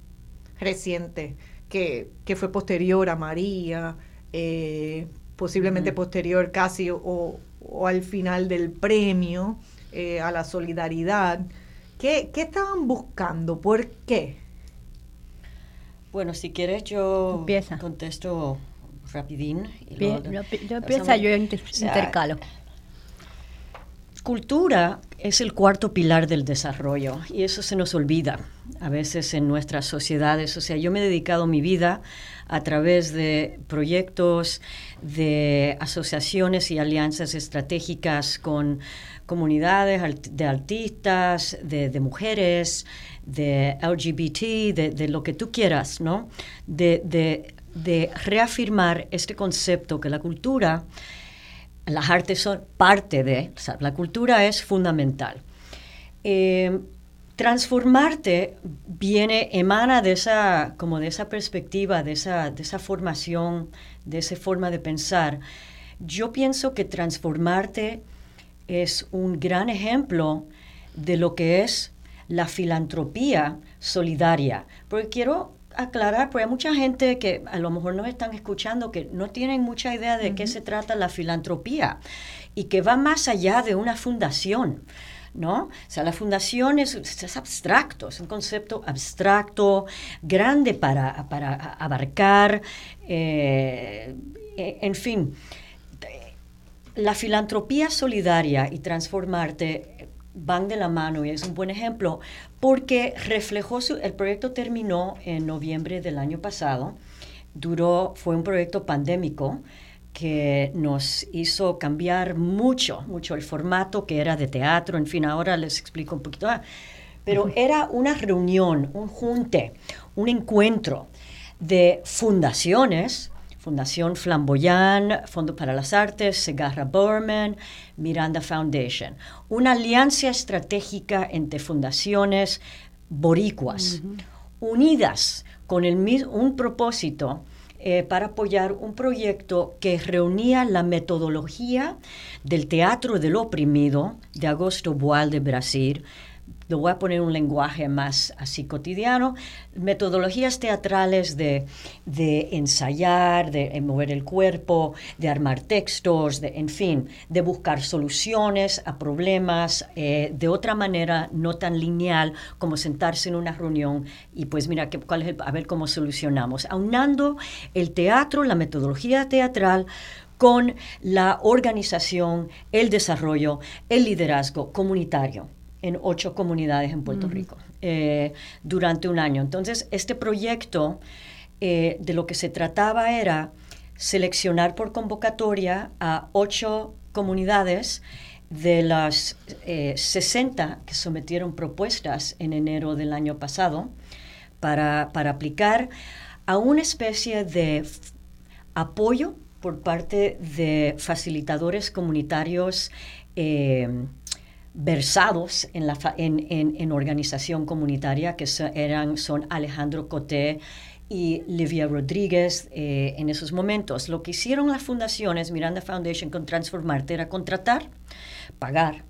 reciente que, fue posterior a María, eh, posiblemente posterior casi o, al final del premio, eh, a la solidaridad. ¿Qué, ¿Qué estaban buscando? ¿Por qué? Bueno, si quieres yo contesto rapidín. yo, yo yo intercalo. Cultura es el cuarto pilar del desarrollo y eso se nos olvida a veces en nuestras sociedades. O sea, yo me he dedicado mi vida a través de proyectos, de asociaciones y alianzas estratégicas con comunidades de artistas, de, mujeres, de LGBT, de, lo que tú quieras, ¿no? De, reafirmar este concepto que la cultura, las artes son parte de, o sea, la cultura es fundamental. Eh, transformarte viene, emana de esa, como de esa perspectiva, de esa, de esa formación, de esa forma de pensar. Yo pienso que transformarte es un gran ejemplo de lo que es la filantropía solidaria. Porque quiero aclarar, porque hay mucha gente que a lo mejor nos están escuchando que no tienen mucha idea de qué se trata la filantropía y que va más allá de una fundación. ¿no? O sea, la fundación es, abstracto, es un concepto abstracto, grande para, abarcar, eh, en fin la filantropía solidaria y transformarte van de la mano y es un buen ejemplo porque reflejó su, el proyecto terminó en noviembre del año pasado, duró, fue un proyecto pandémico que nos hizo cambiar mucho, mucho el formato que era de teatro, en fin, ahora les explico un poquito más, pero era una reunión, un junte, un encuentro de fundaciones, Fundación Flamboyant, Fondo para las Artes, Segarra Berman, Miranda Foundation. Una alianza estratégica entre fundaciones boricuas, unidas con el, un propósito eh, para apoyar un proyecto que reunía la metodología del teatro del oprimido de Augusto Boal de Brasil, lo voy a poner un lenguaje más así cotidiano, metodologías teatrales de, ensayar, de, mover el cuerpo, de armar textos, de, en fin, de buscar soluciones a problemas eh, de otra manera no tan lineal como sentarse en una reunión y pues mira, cuál es a ver cómo solucionamos, aunando el teatro, la metodología teatral, con la organización, el desarrollo, el liderazgo comunitario en ocho comunidades en Puerto Rico eh, durante un año. Entonces, este proyecto eh, de lo que se trataba era seleccionar por convocatoria a ocho comunidades de las 60 eh, que sometieron propuestas en enero del año pasado para, para aplicar a una especie de apoyo por parte de facilitadores comunitarios versados en, la, en, en, organización comunitaria, que eran, son Alejandro Coté y Livia Rodríguez eh, en esos momentos. Lo que hicieron las fundaciones, Miranda Foundation con Transformarte, era contratar, pagar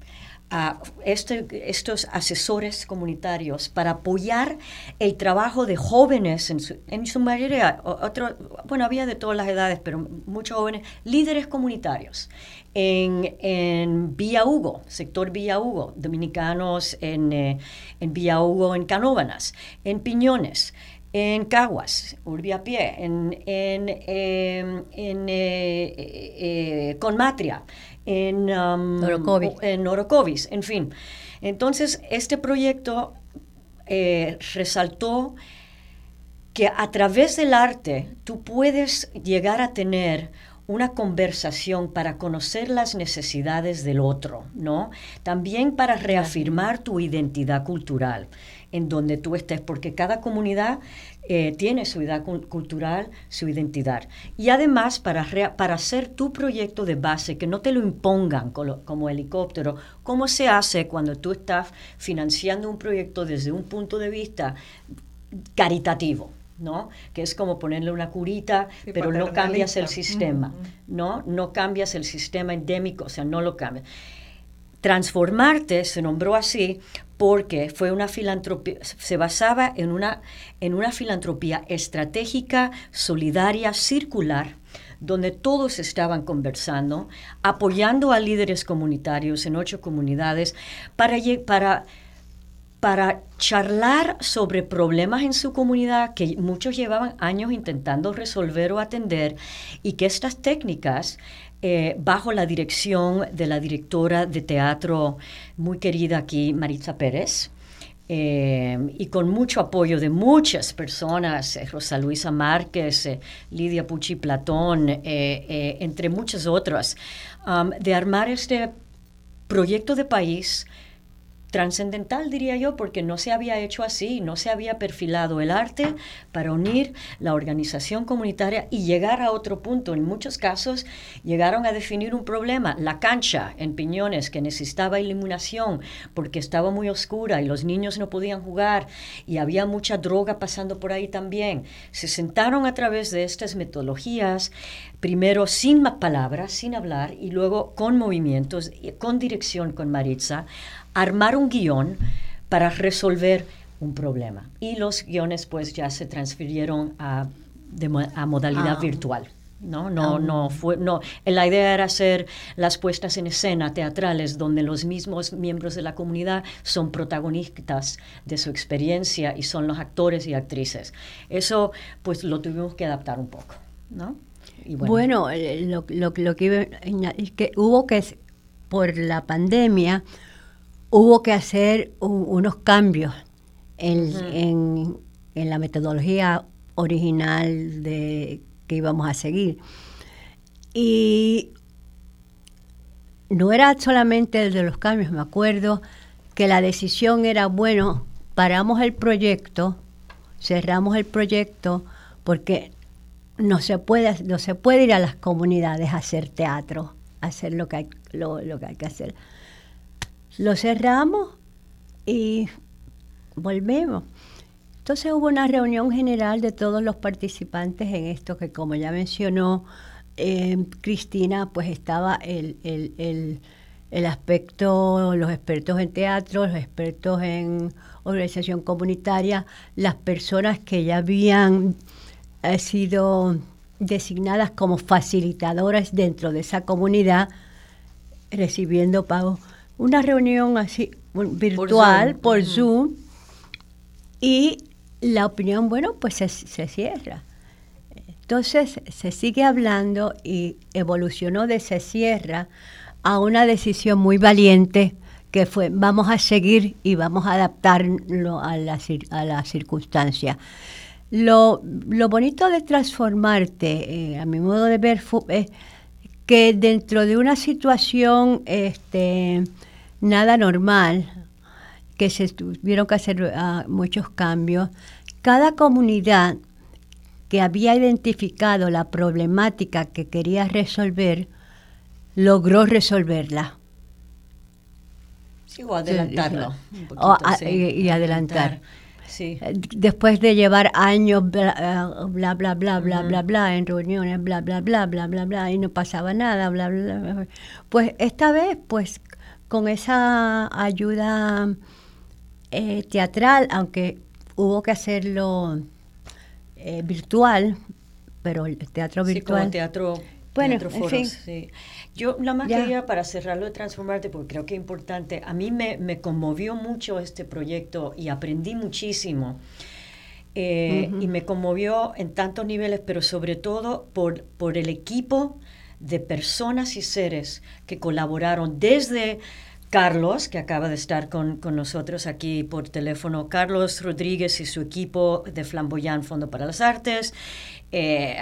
a este, estos asesores comunitarios para apoyar el trabajo de jóvenes, en su, en su mayoría, otro, bueno, había de todas las edades, pero muchos jóvenes, líderes comunitarios en, en Villa Hugo, sector Villa Hugo, dominicanos en, eh, en Villa Hugo, en Canóvanas, en Piñones, en Caguas, Urbiapié, en, en, em, en eh, eh, Conmatria, en, um, en Orocovis, en fin. Entonces, este proyecto resaltó que a través del arte tú puedes llegar a tener una conversación para conocer las necesidades del otro, ¿no? También para reafirmar tu identidad cultural en donde tú estés, porque cada comunidad eh, tiene su identidad cultural, su identidad. Y además para, para hacer tu proyecto de base, que no te lo impongan como, helicóptero, ¿cómo se hace cuando tú estás financiando un proyecto desde un punto de vista caritativo? ¿No? Que es como ponerle una curita, pero no cambias el sistema, ¿no? No cambias el sistema endémico, o sea, no lo cambias. Transformarte se nombró así porque fue una filantropía, se basaba en una, en una filantropía estratégica, solidaria, circular, donde todos estaban conversando, apoyando a líderes comunitarios en ocho comunidades para, para para charlar sobre problemas en su comunidad que muchos llevaban años intentando resolver o atender y que estas técnicas, eh, bajo la dirección de la directora de teatro muy querida aquí, Maritza Pérez, eh, y con mucho apoyo de muchas personas, eh, Rosa Luisa Márquez, Lidia Pucci Platón, entre muchas otras, um, de armar este proyecto de país trascendental, diría yo, porque no se había hecho así, no se había perfilado el arte para unir la organización comunitaria y llegar a otro punto. En muchos casos llegaron a definir un problema, la cancha en Piñones que necesitaba iluminación porque estaba muy oscura y los niños no podían jugar y había mucha droga pasando por ahí también. Se sentaron a través de estas metodologías, primero sin palabras, sin hablar y luego con movimientos, con dirección con Maritza, armar un guion para resolver un problema. Y los guiones pues ya se transfirieron a, a modalidad ah. virtual. No, no, ah. no fue, no. La idea era hacer las puestas en escena teatrales donde los mismos miembros de la comunidad son protagonistas de su experiencia y son los actores y actrices. Eso, pues, lo tuvimos que adaptar un poco, ¿no? bueno, eh, lo, lo, lo, que, que hubo que por la pandemia hubo que hacer unos cambios en, la metodología original de, que íbamos a seguir. Y no era solamente el de los cambios, me acuerdo que la decisión era, bueno, paramos el proyecto, cerramos el proyecto, porque no se puede, no se puede ir a las comunidades a hacer teatro, a hacer lo que hay, lo, lo que, hay que hacer. Lo cerramos y volvemos. Entonces hubo una reunión general de todos los participantes en esto que como ya mencionó eh, Cristina, pues estaba el, el, aspecto, los expertos en teatro, los expertos en organización comunitaria, las personas que ya habían eh, sido designadas como facilitadoras dentro de esa comunidad, recibiendo pagos una reunión así virtual por Zoom, y la opinión, bueno, pues se, cierra. Entonces se sigue hablando y evolucionó de se cierra a una decisión muy valiente que fue vamos a seguir y vamos a adaptarlo a la, a la circunstancia. Lo, bonito de transformarte, eh, a mi modo de ver, es que dentro de una situación este, nada normal, que se tuvieron que hacer ah, muchos cambios. Cada comunidad que había identificado la problemática que quería resolver, logró resolverla. Sí, o adelantarlo. y, adelantar. Sí. Eh, después de llevar años bla bla bla bla bla bla bla en reuniones bla bla bla bla bla bla y no pasaba nada bla bla, bla. pues esta vez pues con esa ayuda eh, teatral, aunque hubo que hacerlo eh, virtual, pero el teatro virtual. Sí, teatro. Bueno, en sí. Yo nada más quería para cerrarlo de Transformarte, porque creo que es importante. A mí me, conmovió mucho este proyecto y aprendí muchísimo. Eh, y me conmovió en tantos niveles, pero sobre todo por, por el equipo de personas y seres que colaboraron desde Carlos, que acaba de estar con, nosotros aquí por teléfono, Carlos Rodríguez y su equipo de Flamboyant Fondo para las Artes, eh,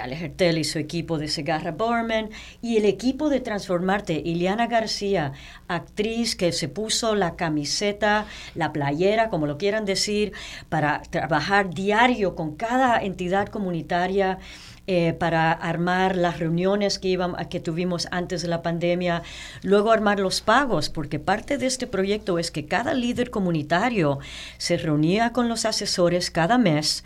y su equipo de Segarra Borman, y el equipo de Transformarte, Iliana García, actriz que se puso la camiseta, la playera, como lo quieran decir, para trabajar diario con cada entidad comunitaria eh, para armar las reuniones que, íbamos, que tuvimos antes de la pandemia, luego armar los pagos, porque parte de este proyecto es que cada líder comunitario se reunía con los asesores cada mes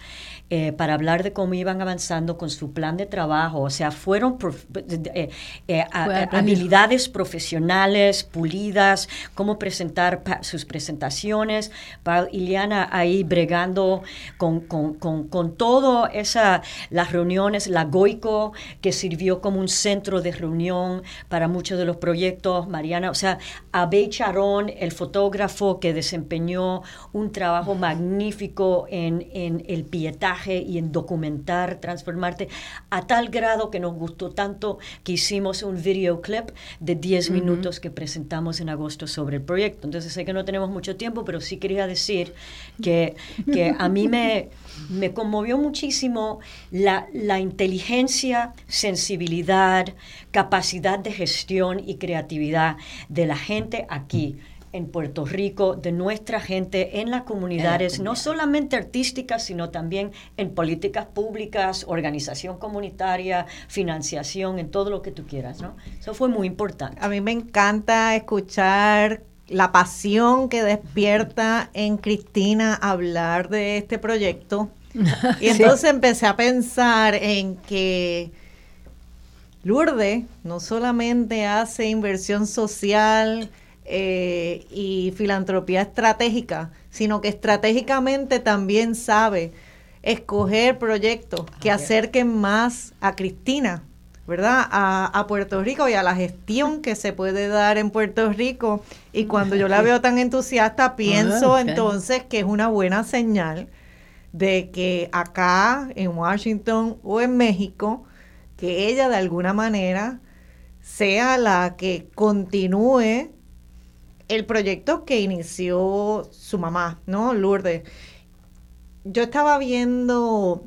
eh, para hablar de cómo iban avanzando con su plan de trabajo. O sea, fueron eh, eh, habilidades profesionales pulidas, cómo presentar sus presentaciones. Para Iliana ahí bregando con, con, con, con todo esa, las reuniones, la Goico, que sirvió como un centro de reunión para muchos de los proyectos. Mariana, o sea, Abey Charón, el fotógrafo que desempeñó un trabajo magnífico en, en el pietaje y en documentar, transformarte, a tal grado que nos gustó tanto que hicimos un videoclip de 10 minutos que presentamos en agosto sobre el proyecto. Entonces sé que no tenemos mucho tiempo, pero sí quería decir que, que a mí me, me conmovió muchísimo la, la inteligencia, sensibilidad, capacidad de gestión y creatividad de la gente aquí en Puerto Rico, de nuestra gente en las comunidades, no solamente artísticas, sino también en políticas públicas, organización comunitaria, financiación, en todo lo que tú quieras, ¿no? Eso fue muy importante. A mí me encanta escuchar la pasión que despierta en Cristina hablar de este proyecto. Y entonces empecé a pensar en que Lourdes no solamente hace inversión social, eh, y filantropía estratégica, sino que estratégicamente también sabe escoger proyectos que acerquen más a Cristina, ¿verdad? A, Puerto Rico y a la gestión que se puede dar en Puerto Rico. Y cuando yo la veo tan entusiasta, pienso entonces que es una buena señal de que acá en Washington o en México, que ella de alguna manera sea la que continúe el proyecto que inició su mamá, ¿no? Lourdes. Yo estaba viendo,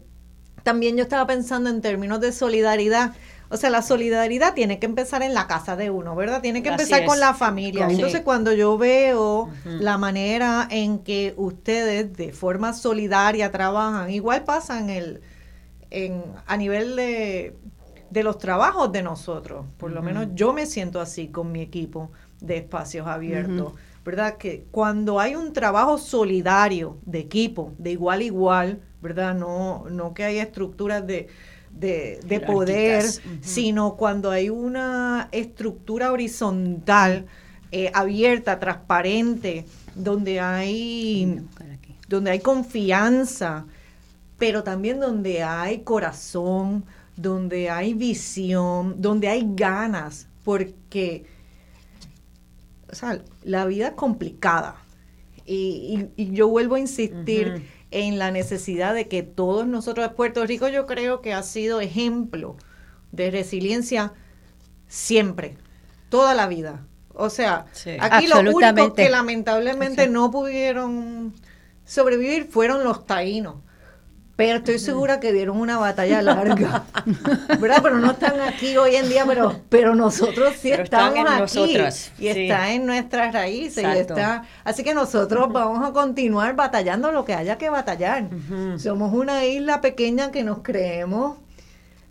también yo estaba pensando en términos de solidaridad. O sea, la solidaridad tiene que empezar en la casa de uno, ¿verdad? Tiene que empezar con la familia. Entonces, cuando yo veo la manera en que ustedes de forma solidaria trabajan, igual pasa en el, en, a nivel de, de los trabajos de nosotros. Por lo menos yo me siento así con mi equipo de espacios abiertos. ¿Verdad? Que cuando hay un trabajo solidario de equipo, de igual a igual, ¿verdad? No, no que haya estructuras de, de, poder, sino cuando hay una estructura horizontal, eh, abierta, transparente, donde hay, donde hay confianza, pero también donde hay corazón, donde hay visión, donde hay ganas, porque o sea, la vida es complicada. Y, yo vuelvo a insistir en la necesidad de que todos nosotros, Puerto Rico yo creo que ha sido ejemplo de resiliencia siempre, toda la vida. O sea, aquí los únicos que lamentablemente no pudieron sobrevivir fueron los taínos pero estoy segura que dieron una batalla larga, ¿verdad? Pero no están aquí hoy en día, pero, pero nosotros sí estamos aquí y está en nuestras raíces y está, así que nosotros vamos a continuar batallando lo que haya que batallar. Somos una isla pequeña que nos creemos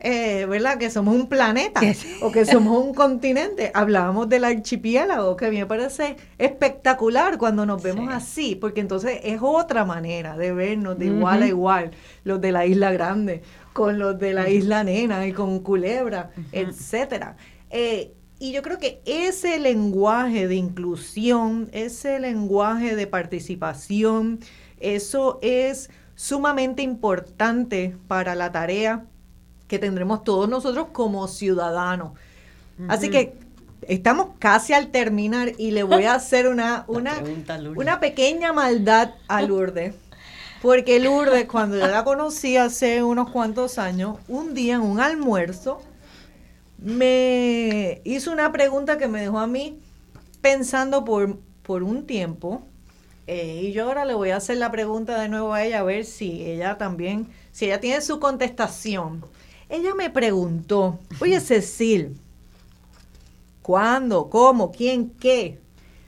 eh, ¿verdad? Que somos un planeta o que somos un continente. Hablábamos del archipiélago, que a mí me parece espectacular cuando nos vemos así, porque entonces es otra manera de vernos de igual a igual, los de la isla grande, con los de la isla nena y con culebra, etcétera. Eh, y yo creo que ese lenguaje de inclusión, ese lenguaje de participación, eso es sumamente importante para la tarea que tendremos todos nosotros como ciudadanos. Así que estamos casi al terminar y le voy a hacer una, una, una pequeña maldad a Lourdes. Porque Lourdes, cuando yo la conocí hace unos cuantos años, un día en un almuerzo, me hizo una pregunta que me dejó a mí pensando por, por un tiempo. Eh, y yo ahora le voy a hacer la pregunta de nuevo a ella, a ver si ella también, si ella tiene su contestación. Ella me preguntó, oye Cecil, ¿cuándo, cómo, quién, qué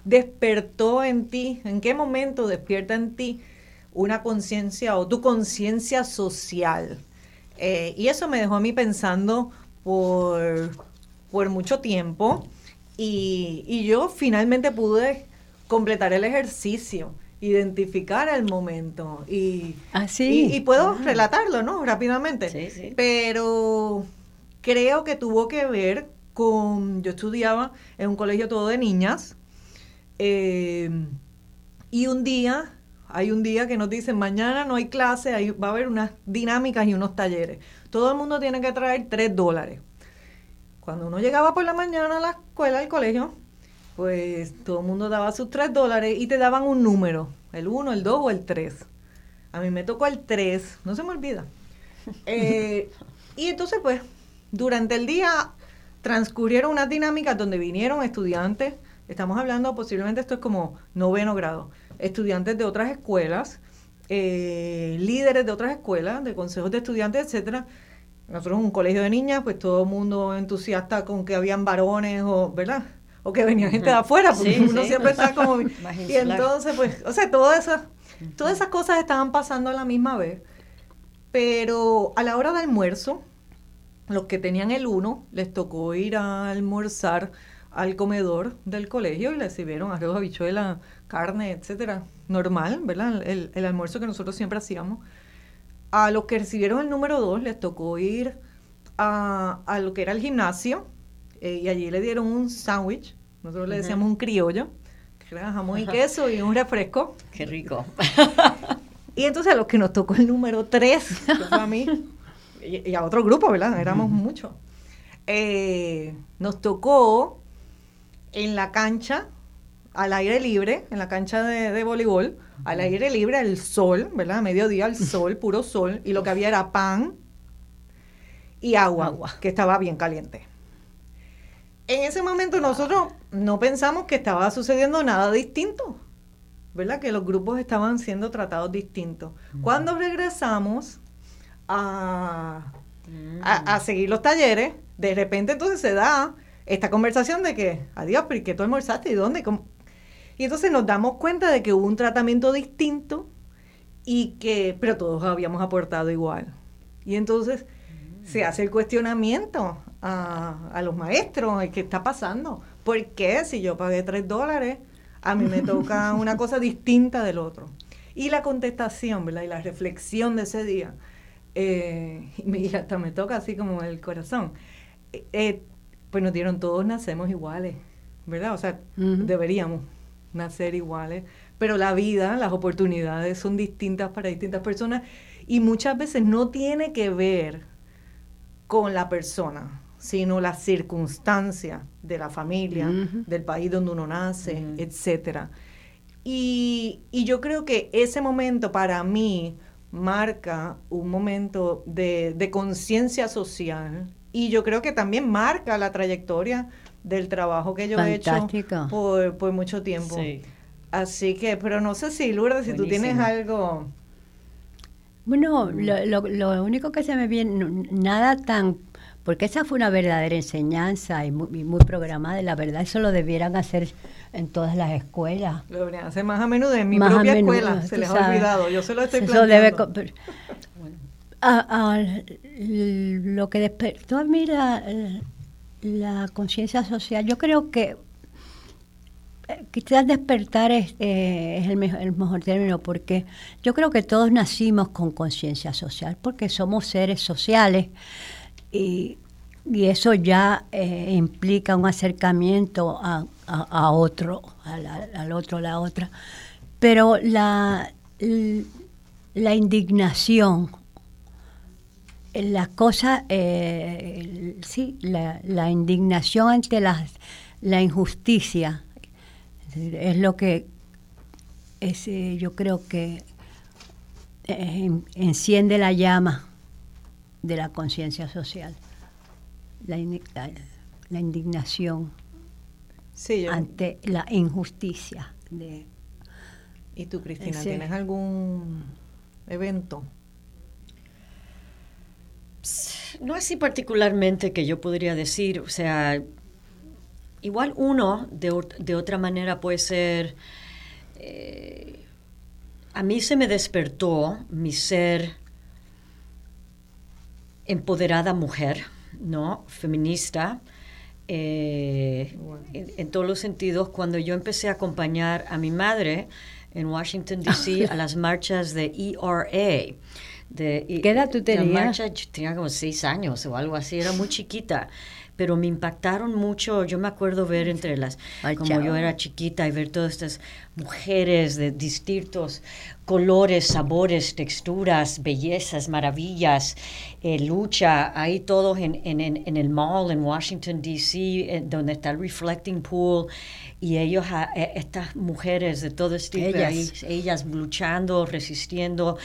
despertó en ti? ¿En qué momento despierta en ti una conciencia o tu conciencia social? Eh, y eso me dejó a mí pensando por, por mucho tiempo y, y yo finalmente pude completar el ejercicio identificar el momento y, ah, y, puedo relatarlo, ¿no? Rápidamente. Sí, sí. Pero creo que tuvo que ver con, yo estudiaba en un colegio todo de niñas eh, y un día, hay un día que nos dicen, mañana no hay clase, ahí va a haber unas dinámicas y unos talleres. Todo el mundo tiene que traer tres dólares. Cuando uno llegaba por la mañana a la escuela, al colegio, pues todo el mundo daba sus tres dólares y te daban un número, el 1, el 2 o el 3. A mí me tocó el 3, no se me olvida. Eh, y entonces, pues, durante el día transcurrieron unas dinámicas donde vinieron estudiantes, estamos hablando posiblemente esto es como noveno grado, estudiantes de otras escuelas, eh, líderes de otras escuelas, de consejos de estudiantes, etcétera. Nosotros un colegio de niñas, pues todo el mundo entusiasta con que habían varones o, ¿verdad? O que venía gente de afuera, porque uno siempre está como... y entonces, pues, o sea, todas esas, todas esas cosas estaban pasando a la misma vez. Pero a la hora de almuerzo, los que tenían el uno, les tocó ir a almorzar al comedor del colegio y les sirvieron arroz, habichuela, carne, etcétera. Normal, ¿verdad? El, el almuerzo que nosotros siempre hacíamos. A los que recibieron el número dos, les tocó ir a, a lo que era el gimnasio eh, y allí le dieron un sándwich nosotros le decíamos un criollo, que era jamón y queso y un refresco. Qué rico. y entonces a los que nos tocó el número 3, que fue a mí, y, a otro grupo, ¿verdad? Éramos muchos. Eh, nos tocó en la cancha, al aire libre, en la cancha de, voleibol, al aire libre, al sol, ¿verdad? A mediodía, al sol, puro sol, y lo que había era pan y agua, agua. que estaba bien caliente en ese momento nosotros no pensamos que estaba sucediendo nada distinto, ¿verdad? Que los grupos estaban siendo tratados distintos. Cuando regresamos a, a, seguir los talleres, de repente entonces se da esta conversación de que, adiós, ¿pero qué tú almorzaste? ¿Y dónde? Y entonces nos damos cuenta de que hubo un tratamiento distinto y que, pero todos habíamos aportado igual. Y entonces se hace el cuestionamiento a, los maestros, ¿qué está pasando? ¿Por qué si yo pagué tres dólares, a mí me toca una cosa distinta del otro? Y la contestación, ¿verdad? Y la reflexión de ese día, eh, y hasta me toca así como el corazón, eh, eh, pues nos dieron todos nacemos iguales, ¿verdad? O sea, deberíamos nacer iguales, pero la vida, las oportunidades son distintas para distintas personas y muchas veces no tiene que ver con la persona, sino la circunstancia de la familia, del país donde uno nace, etcétera. Y, yo creo que ese momento para mí marca un momento de, conciencia social y yo creo que también marca la trayectoria del trabajo que yo he hecho por, mucho tiempo. Así que, pero no sé si, Lourdes, si tú tienes algo... Bueno, lo, lo, único que se me viene, nada tan porque esa fue una verdadera enseñanza y muy, programada, y la verdad eso lo debieran hacer en todas las escuelas. Lo deberían hacer más a menudo en mi propia escuela, se les ha olvidado, yo se lo estoy eso Debe, lo que despertó a mí la, conciencia social, yo creo que eh, quizás despertar es, eh, es el, mejor, el, mejor, término porque yo creo que todos nacimos con conciencia social porque somos seres sociales y, eso ya eh, implica un acercamiento a, otro, al otro, a la otra. Pero la, la indignación, la cosa, eh, sí, la, indignación ante la, la injusticia es lo que es, eh, yo creo que enciende la llama de la conciencia social, la, indignación ante la injusticia. De, ¿Y tú, Cristina, tienes algún evento? No así particularmente que yo podría decir, o sea, igual uno de, de otra manera puede ser, eh, a mí se me despertó mi ser empoderada mujer, ¿no? Feminista. Eh, en, todos los sentidos, cuando yo empecé a acompañar a mi madre en Washington, D.C., a las marchas de ERA. De, ¿Qué edad tú tenías? tenía como seis años o algo así, era muy chiquita pero me impactaron mucho. Yo me acuerdo ver entre las, como yo era chiquita y ver todas estas mujeres de distintos colores, sabores, texturas, bellezas, maravillas, eh, lucha, ahí todos en, en, en, el mall en Washington, D.C., eh, donde está el Reflecting Pool, y ellos, eh, estas mujeres de todo este país, ellas luchando, resistiendo,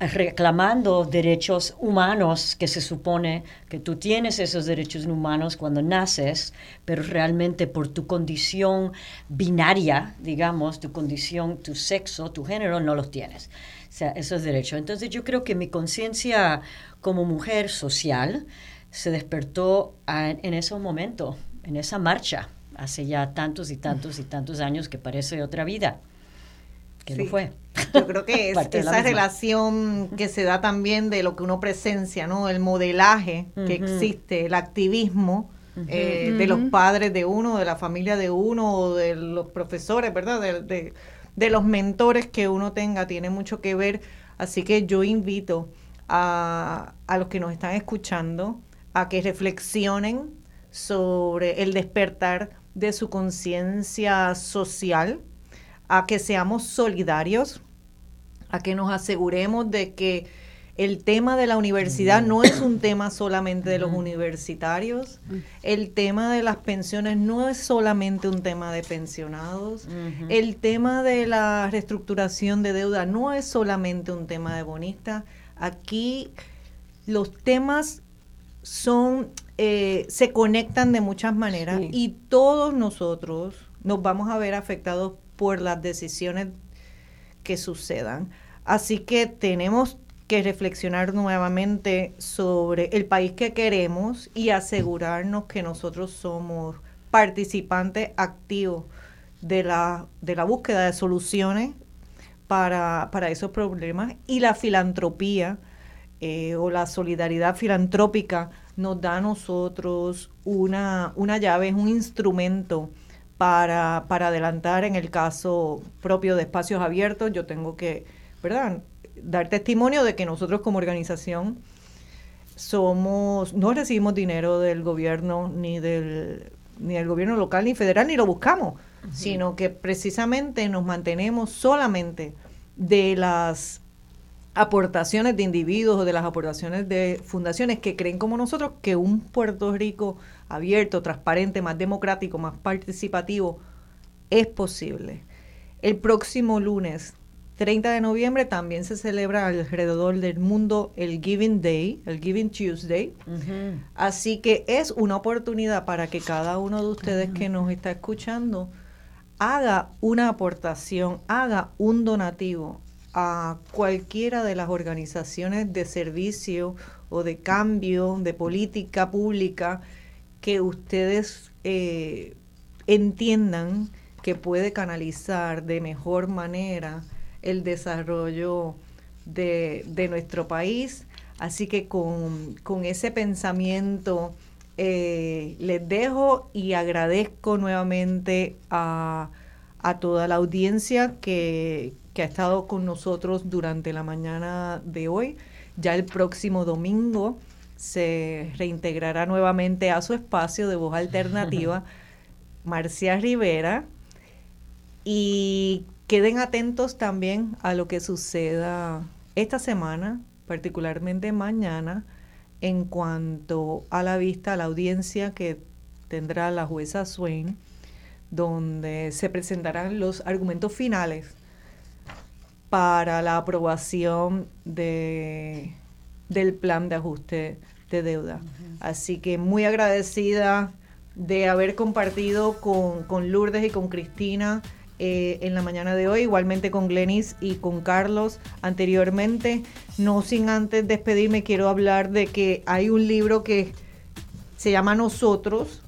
reclamando derechos humanos, que se supone que tú tienes esos derechos humanos cuando naces, pero realmente por tu condición binaria, digamos, tu condición, tu sexo, tu género, no los tienes. O sea, esos derechos. Entonces yo creo que mi conciencia como mujer social se despertó en ese momento, en esa marcha, hace ya tantos y tantos y tantos años que parece otra vida que no fue. Yo creo que es esa relación que se da también de lo que uno presencia, ¿no? El modelaje que existe, el activismo eh, de los padres de uno, de la familia de uno, o de los profesores, ¿verdad? De, de, los mentores que uno tenga, tiene mucho que ver. Así que yo invito a, a los que nos están escuchando a que reflexionen sobre el despertar de su conciencia social, a que seamos solidarios, a que nos aseguremos de que el tema de la universidad no es un tema solamente de los universitarios, el tema de las pensiones no es solamente un tema de pensionados, el tema de la reestructuración de deuda no es solamente un tema de bonistas. Aquí los temas son, eh, se conectan de muchas maneras y todos nosotros nos vamos a ver afectados por las decisiones que sucedan. Así que tenemos que reflexionar nuevamente sobre el país que queremos y asegurarnos que nosotros somos participantes activos de la, de la búsqueda de soluciones para, esos problemas y la filantropía eh, o la solidaridad filantrópica nos da a nosotros una, una llave, es un instrumento para, para adelantar en el caso propio de espacios abiertos. Yo tengo que, ¿verdad? dar testimonio de que nosotros como organización somos, no recibimos dinero del gobierno ni del ni del gobierno local ni federal ni lo buscamos, sino que precisamente nos mantenemos solamente de las aportaciones de individuos o de las aportaciones de fundaciones que creen como nosotros que un Puerto Rico abierto, transparente, más democrático, más participativo es posible. El próximo lunes 30 de noviembre también se celebra alrededor del mundo el Giving Day, el Giving Tuesday. Así que es una oportunidad para que cada uno de ustedes que nos está escuchando haga una aportación, haga un donativo a cualquiera de las organizaciones de servicio o de cambio de política pública que ustedes eh, entiendan que puede canalizar de mejor manera el desarrollo de, nuestro país. Así que con, ese pensamiento eh, les dejo y agradezco nuevamente a, toda la audiencia que, que, ha estado con nosotros durante la mañana de hoy. Ya el próximo domingo se reintegrará nuevamente a su espacio de voz alternativa Marcia Rivera. Y Queden atentos también a lo que suceda esta semana, particularmente mañana, en cuanto a la vista, a la audiencia que tendrá la jueza Swain, donde se presentarán los argumentos finales para la aprobación de, del plan de ajuste de deuda. Así que muy agradecida de haber compartido con, con Lourdes y con Cristina eh, en la mañana de hoy, igualmente con Glenis y con Carlos anteriormente. No sin antes despedirme, quiero hablar de que hay un libro que se llama Nosotros,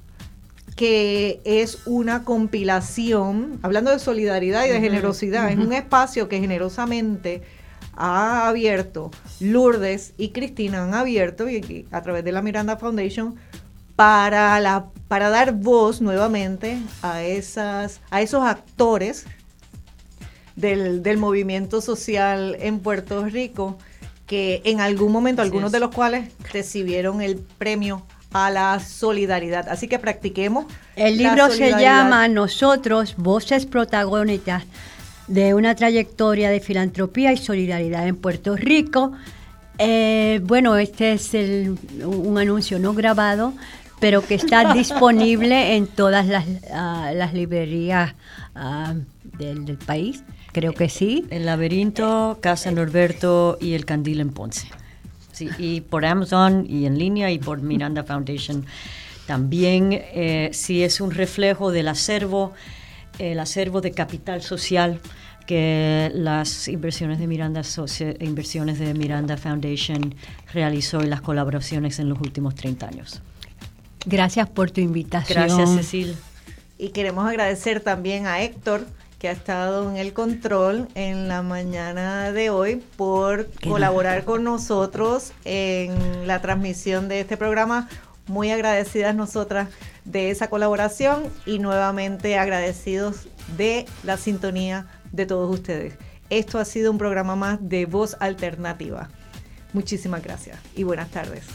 que es una compilación, hablando de solidaridad y de generosidad, es un espacio que generosamente ha abierto, Lourdes y Cristina han abierto y, a través de la Miranda Foundation para, la, para dar voz nuevamente a, esas, a esos actores del, del movimiento social en Puerto Rico que en algún momento, algunos de los cuales recibieron el premio a la solidaridad. Así que practiquemos. El libro se llama Nosotros, Voces Protagonistas de una trayectoria de filantropía y solidaridad en Puerto Rico. Eh, bueno, este es un anuncio no grabado, pero que está disponible en todas las, ah, librerías ah, del, país. Creo que sí. El laberinto, Casa Norberto y el Candil en Ponce. Sí, y por Amazon y en línea y por Miranda Foundation. También eh, sí es un reflejo del acervo, el acervo de capital social que las inversiones de Miranda inversiones de Miranda Foundation realizó y las colaboraciones en los últimos 30 años. Gracias por tu invitación. Gracias, Cecil. Y queremos agradecer también a Héctor que ha estado en el control en la mañana de hoy por colaborar con nosotros en la transmisión de este programa. Muy agradecidas nosotras de esa colaboración y nuevamente agradecidos de la sintonía de todos ustedes. Esto ha sido un programa más de Voz Alternativa. Muchísimas gracias y buenas tardes.